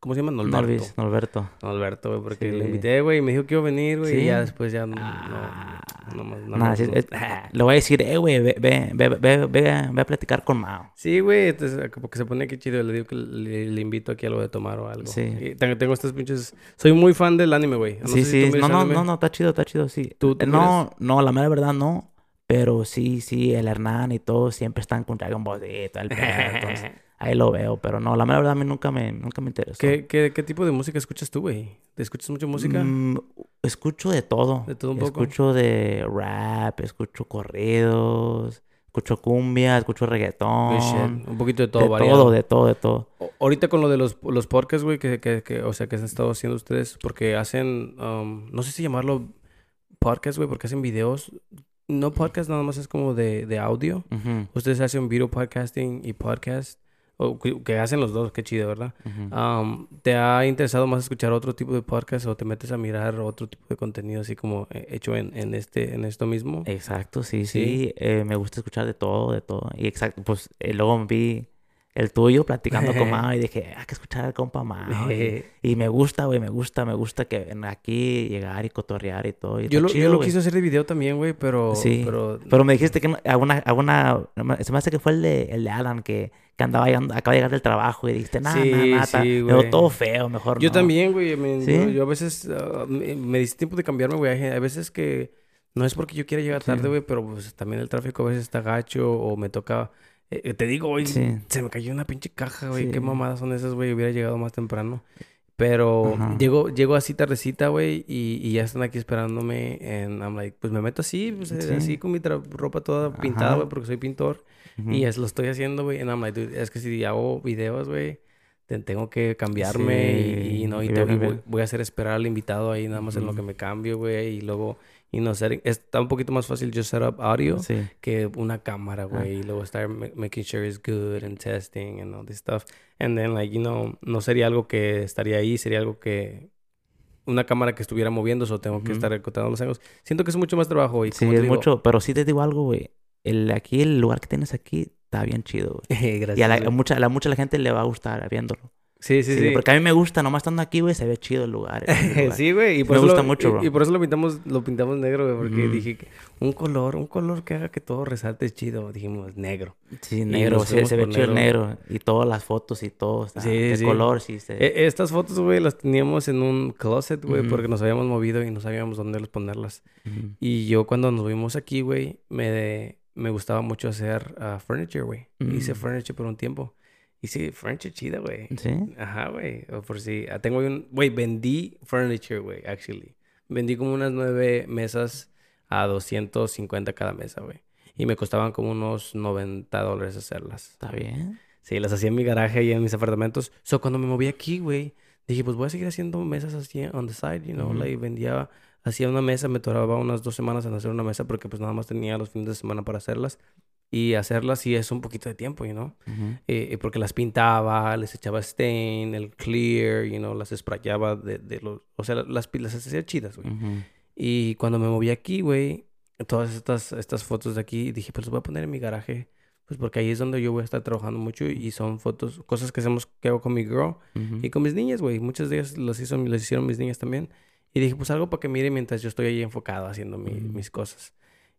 ¿Cómo se llama? No, Norberto. Norberto. No, Alberto, güey, porque Sí. le invité, güey, y me dijo que iba a venir, güey, y Sí. ya después ya no, Ah. no, no, más- no, Nah, sí, es- le voy a decir, eh, güey, ve, ve, ve, ve, ve, ve a platicar con Mao. Sí, güey, entonces como que se pone aquí chido, le digo que le, le invito aquí a algo de tomar o algo. Sí. Y tengo, tengo estos pinches, soy muy fan del anime, güey. Sí, si sí. miras No, no, anime. no, no, está chido, está chido, sí. ¿Tú- tú Eh, no, no, la mera verdad no. Pero sí, sí, el Hernán y todos siempre están con Dragon Ball y todo el pedo. entonces, ahí lo veo. Pero no, la mera verdad a mí nunca me, nunca me interesó. ¿Qué, qué, qué tipo de música escuchas tú, güey? ¿Te escuchas mucha música? Mm, escucho de todo. De todo un poco. Escucho de rap, escucho corridos, escucho cumbia, escucho reggaetón. shit. Un poquito de todo, de variado. todo, de todo, de todo. O- Ahorita con lo de los, los podcasts, güey, que, que, que, o sea, que han estado haciendo ustedes, porque hacen, um, no sé si llamarlo podcast, güey, porque hacen videos. No podcast, nada más es como de, de audio. Ustedes hacen video podcasting y podcast, o que, que hacen los dos, qué chido, ¿verdad? Um, ¿Te ha interesado más escuchar otro tipo de podcast o te metes a mirar otro tipo de contenido así como eh, hecho en, en este, en esto mismo? Exacto, sí, Sí. sí. Eh, me gusta escuchar de todo, de todo. Y exacto, pues eh, luego vi el tuyo platicando con Mao y dije, hay que escuchar al compa Mao. y, y me gusta, güey, me gusta, me gusta que ven aquí llegar y cotorrear y todo. y Yo lo, chido, yo lo güey. quise hacer de video también, güey, pero... Sí, Pero... Pero me dijiste que alguna, alguna, se me hace que fue el de, el de Alan que, que andaba llegando, acaba de llegar del trabajo y dijiste, nada, Sí, nada, nada, sí, todo feo, mejor Yo no". también, güey. ¿Sí? yo, yo a veces ah, me, me dice tiempo de cambiarme, güey. Hay veces que no es porque yo quiera llegar tarde, güey, pero pues también el tráfico a veces está gacho o me toca. Eh, te digo, güey, Sí. se me cayó una pinche caja, güey. Sí. Qué mamadas son esas, güey. Hubiera llegado más temprano. Pero Ajá. llego, llego así tardecita, güey, y, y ya están aquí esperándome. En, I'm like, pues me meto así, pues, eh, Sí. así con mi ropa toda pintada, Ajá. güey, porque soy pintor. Ujú. Y es, lo estoy haciendo, güey. And I'm like, dude, es que si hago videos, güey, te- tengo que cambiarme y, y Sí, no, y, y te- y voy, voy a hacer esperar al invitado ahí nada más en lo que me cambio, güey. Y luego, y no está un poquito más fácil just set up audio Sí. que una cámara, güey. Y luego estar ma- making sure it's good and testing and all this stuff. And then, like, you know, no sería algo que estaría ahí, sería algo que... Una cámara que estuviera moviéndose o tengo que estar recortando los ángulos. Siento que es mucho más trabajo y Sí, es digo- mucho, pero sí te digo algo, güey. El, aquí, el lugar que tienes aquí está bien chido, güey. Gracias, Y a, la, a mucha, a la, mucha la gente le va a gustar viéndolo. Sí, sí, sí. Porque a mí me gusta, nomás estando aquí, güey, se ve chido el lugar. el lugar. Sí, güey, y Me por eso gusta lo, mucho, y- bro. Y, por eso lo pintamos, lo pintamos negro, güey, porque dije que un color, un color que haga que todo resalte es chido, dijimos negro. Sí, negro, sí, se ve chido el negro. Y todas las fotos y todo. Está, Sí, de sí. color, sí. Se... E- estas fotos, güey, las teníamos en un closet, güey, porque nos habíamos movido y no sabíamos dónde los ponerlas. Y yo cuando nos vimos aquí, güey, me, me gustaba mucho hacer ah, furniture, güey. Hice Mm. furniture por un tiempo. Hice furniture chida, güey. Sí. Ajá, güey. O por si. ah, Tengo un. Güey, vendí furniture, güey, actually. Vendí como unas nueve mesas a 250 cada mesa, güey. Y me costaban como unos 90 dólares hacerlas. Está bien. Sí, las hacía en mi garaje y en mis apartamentos. So, cuando me moví aquí, güey, dije, pues voy a seguir haciendo mesas así on the side, you know. Ujú. Like, vendía. Hacía una mesa, me tardaba unas dos semanas en hacer una mesa porque pues nada más tenía los fines de semana para hacerlas. Y hacerlas sí es un poquito de tiempo, you know. Ujú. Eh, eh, porque las pintaba, les echaba stain, el clear, you know, las sprayaba de, de los... O sea, las, las hacía chidas, güey. Ujú. Y cuando me moví aquí, güey, todas estas, estas fotos de aquí, dije, pues las voy a poner en mi garaje. Pues porque ahí es donde yo voy a estar trabajando mucho y son fotos, cosas que hacemos, que hago con mi girl Ujú. y con mis niñas, güey. Muchas de ellas las, hizo, las hicieron mis niñas también. Y dije, pues algo para que mire mientras yo estoy ahí enfocado haciendo mi- mis cosas.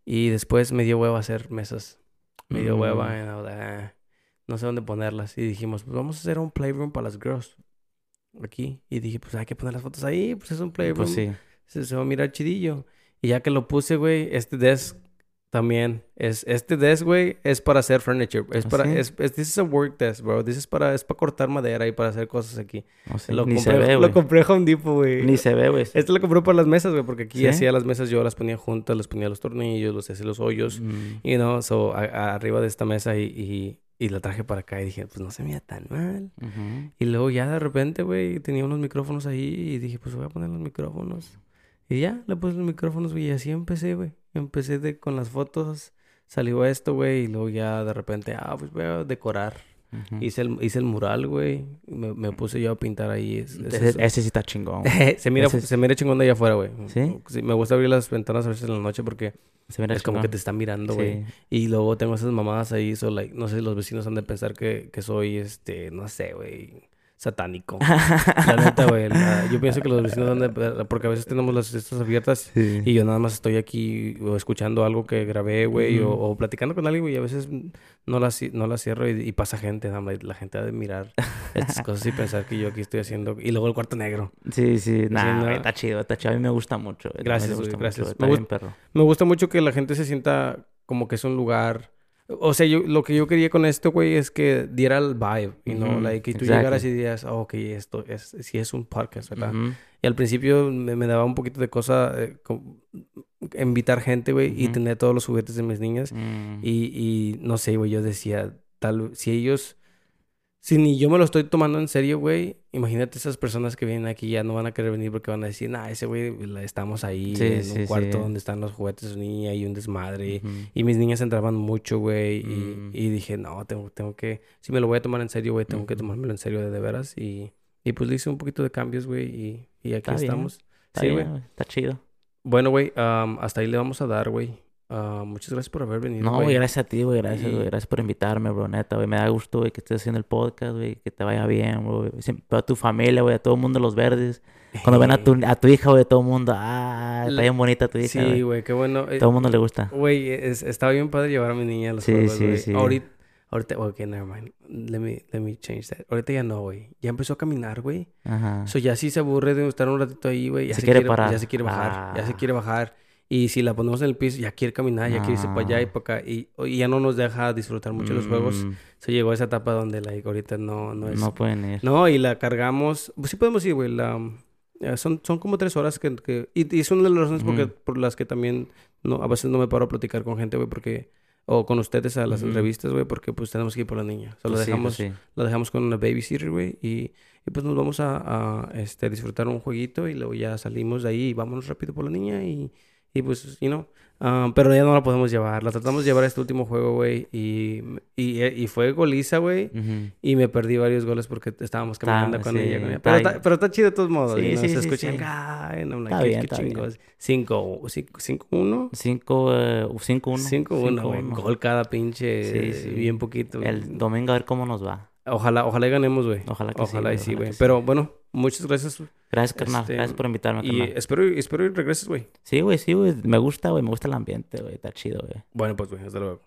Y después me dio hueva hacer mesas. Me dio Mm. hueva en ahora, no sé dónde ponerlas. Y dijimos, pues vamos a hacer un playroom para las girls. Aquí. Y dije, pues hay que poner las fotos ahí. Pues es un playroom. Pues sí. se, se va a mirar chidillo. Y ya que lo puse, güey, este desk también es este desk, güey, es para hacer furniture. Es ¿Ah, para sí? es, es this is a work desk, bro. This is para es para cortar madera y para hacer cosas aquí. No sé, Lo Ni compré, se ve, lo compré Home Depot, güey. Ni se ve, güey. Este lo compré para las mesas, güey, porque aquí ¿Sí? hacía las mesas yo las ponía juntas, les ponía los tornillos, los hacía los hoyos, Mm. y no, so a- a- arriba de esta mesa y, y, y la traje para acá y dije, pues no se mira tan mal. Ujú. Y luego ya de repente, güey, tenía unos micrófonos ahí y dije, pues voy a poner los micrófonos. Y ya, le puse los micrófonos, güey, y así empecé, güey. Empecé de, con las fotos, salió esto, güey, y luego ya de repente, ah, pues voy a decorar. Hice el, hice el mural, güey. Me, me puse yo a pintar ahí. Es- es- Ese, es- ese sí está chingón. se mira, ese se mira chingón de allá afuera, güey. ¿Sí? Me gusta abrir las ventanas a veces en la noche porque Se mira es como que te están mirando, güey. Sí. Y luego tengo esas mamadas ahí, so, like, no sé, los vecinos han de pensar que, que soy, este, no sé, güey, satánico. La neta, güey. la- Yo pienso que los vecinos han de... Porque a veces tenemos las estas abiertas Sí. y yo nada más estoy aquí o escuchando algo que grabé, güey, o, o platicando con alguien, güey, y a veces no la, no la cierro y, y pasa gente, like, la gente ha de mirar estas cosas y pensar que yo aquí estoy haciendo... Y luego el cuarto negro. Sí, sí, nah, no. güey, está chido, está chido. A mí me gusta mucho. Gracias, me güey, gracias. Está Me bien, perro. Me gusta mucho que la gente se sienta como que es un lugar... O sea, yo, lo que yo quería con esto, güey, es que diera el vibe, you know, Ujú, like, que tú exactly. llegaras y dirías, oh, ok, esto es, sí es un podcast, ¿verdad? Ujú. Y al principio me, me daba un poquito de cosa eh, como invitar gente, güey, y Ujú. tener todos los juguetes de mis niñas. Mm. Y, y no sé, güey, yo decía, tal, si ellos, si ni yo me lo estoy tomando en serio, güey, imagínate esas personas que vienen aquí ya no van a querer venir porque van a decir, nah, ese güey, estamos ahí Sí, en sí, un cuarto sí. donde están los juguetes de su niña y un desmadre. Y mis niñas entraban mucho, güey, y, Mm. y dije, no, tengo, tengo que, si me lo voy a tomar en serio, güey, tengo que tomármelo en serio de, de veras. Y, y pues le hice un poquito de cambios, güey, y, y aquí Está bien, estamos. Está Sí, güey. Está chido. Bueno, güey, am, hasta ahí le vamos a dar, güey. Ah, muchas gracias por haber venido, No, güey, gracias a ti, güey. Gracias, Y- güey. Gracias por invitarme, bro. Neta, güey. Me da gusto, güey, que estés haciendo el podcast, güey. Que te vaya bien, güey. A tu familia, güey. A todo el mundo, los verdes. Cuando ven a tu, a tu hija, güey, todo el mundo, ah, está La- bien bonita tu hija, Sí, güey. güey, qué bueno. Eh, Todo el mundo le gusta. Güey, es- estaba bien padre llevar a mi niña a los Sí, juegos, sí, güey. sí. Ahorita, ahorita, ok, never mind. Let me, let me change that. Ahorita ya no, güey. Ya empezó a caminar, güey. Ajá. So ya sí se aburre de estar un ratito ahí, güey. Ya Se se, quiere quiere, parar. Ya se quiere bajar. Ya se Ah. quiere bajar. Y si la ponemos en el piso, ya quiere caminar, ya quiere irse para allá y Ah. para acá. Y, y ya no nos deja disfrutar mucho los juegos. Mm, Se llegó a esa etapa donde, like, ahorita no, no es... No pueden ir. No, y la cargamos. Pues sí podemos ir, güey. La, eh, son, son como tres horas que... que- y, y es una de las razones porque, Ujú. por las que también no, a veces no me paro a platicar con gente, güey, porque... O con ustedes a las Ujú. entrevistas, güey, porque pues tenemos que ir por la niña. O sea, lo Pues sí, pues dejamos, sí. lo dejamos con una babysitter, güey, y, y pues nos vamos a, a, este, disfrutar un jueguito y luego ya salimos de ahí y vámonos rápido por la niña y, y pues, you know, ah, pero ya no la podemos llevar. La tratamos de llevar a este último juego, güey, y, y, y fue goliza, güey. Ujú. Y me perdí varios goles porque estábamos caminando Está- con sí, ella. con ella. Pero, está, pero está chido de todos modos. Sí, know, sí, Se sí, escucha el I'm like, bien, qué chingos. Cinco, cinco, cinco, uno. Cinco, eh, cinco, uno. Cinco, uno, güey. uno. Gol cada pinche, Sí, sí. bien poquito. El domingo a ver cómo nos va. Ojalá, ojalá y ganemos, güey. Ojalá que sí, Ojalá güey, y sí, güey. sí. Pero bueno, muchas gracias. Gracias, carnal. Este, Gracias por invitarme, Y carnal. espero, espero y regreses, güey. Sí, güey, sí, güey. Me gusta, güey. Me gusta el ambiente, güey. Está chido, güey. Bueno, pues, güey, hasta luego.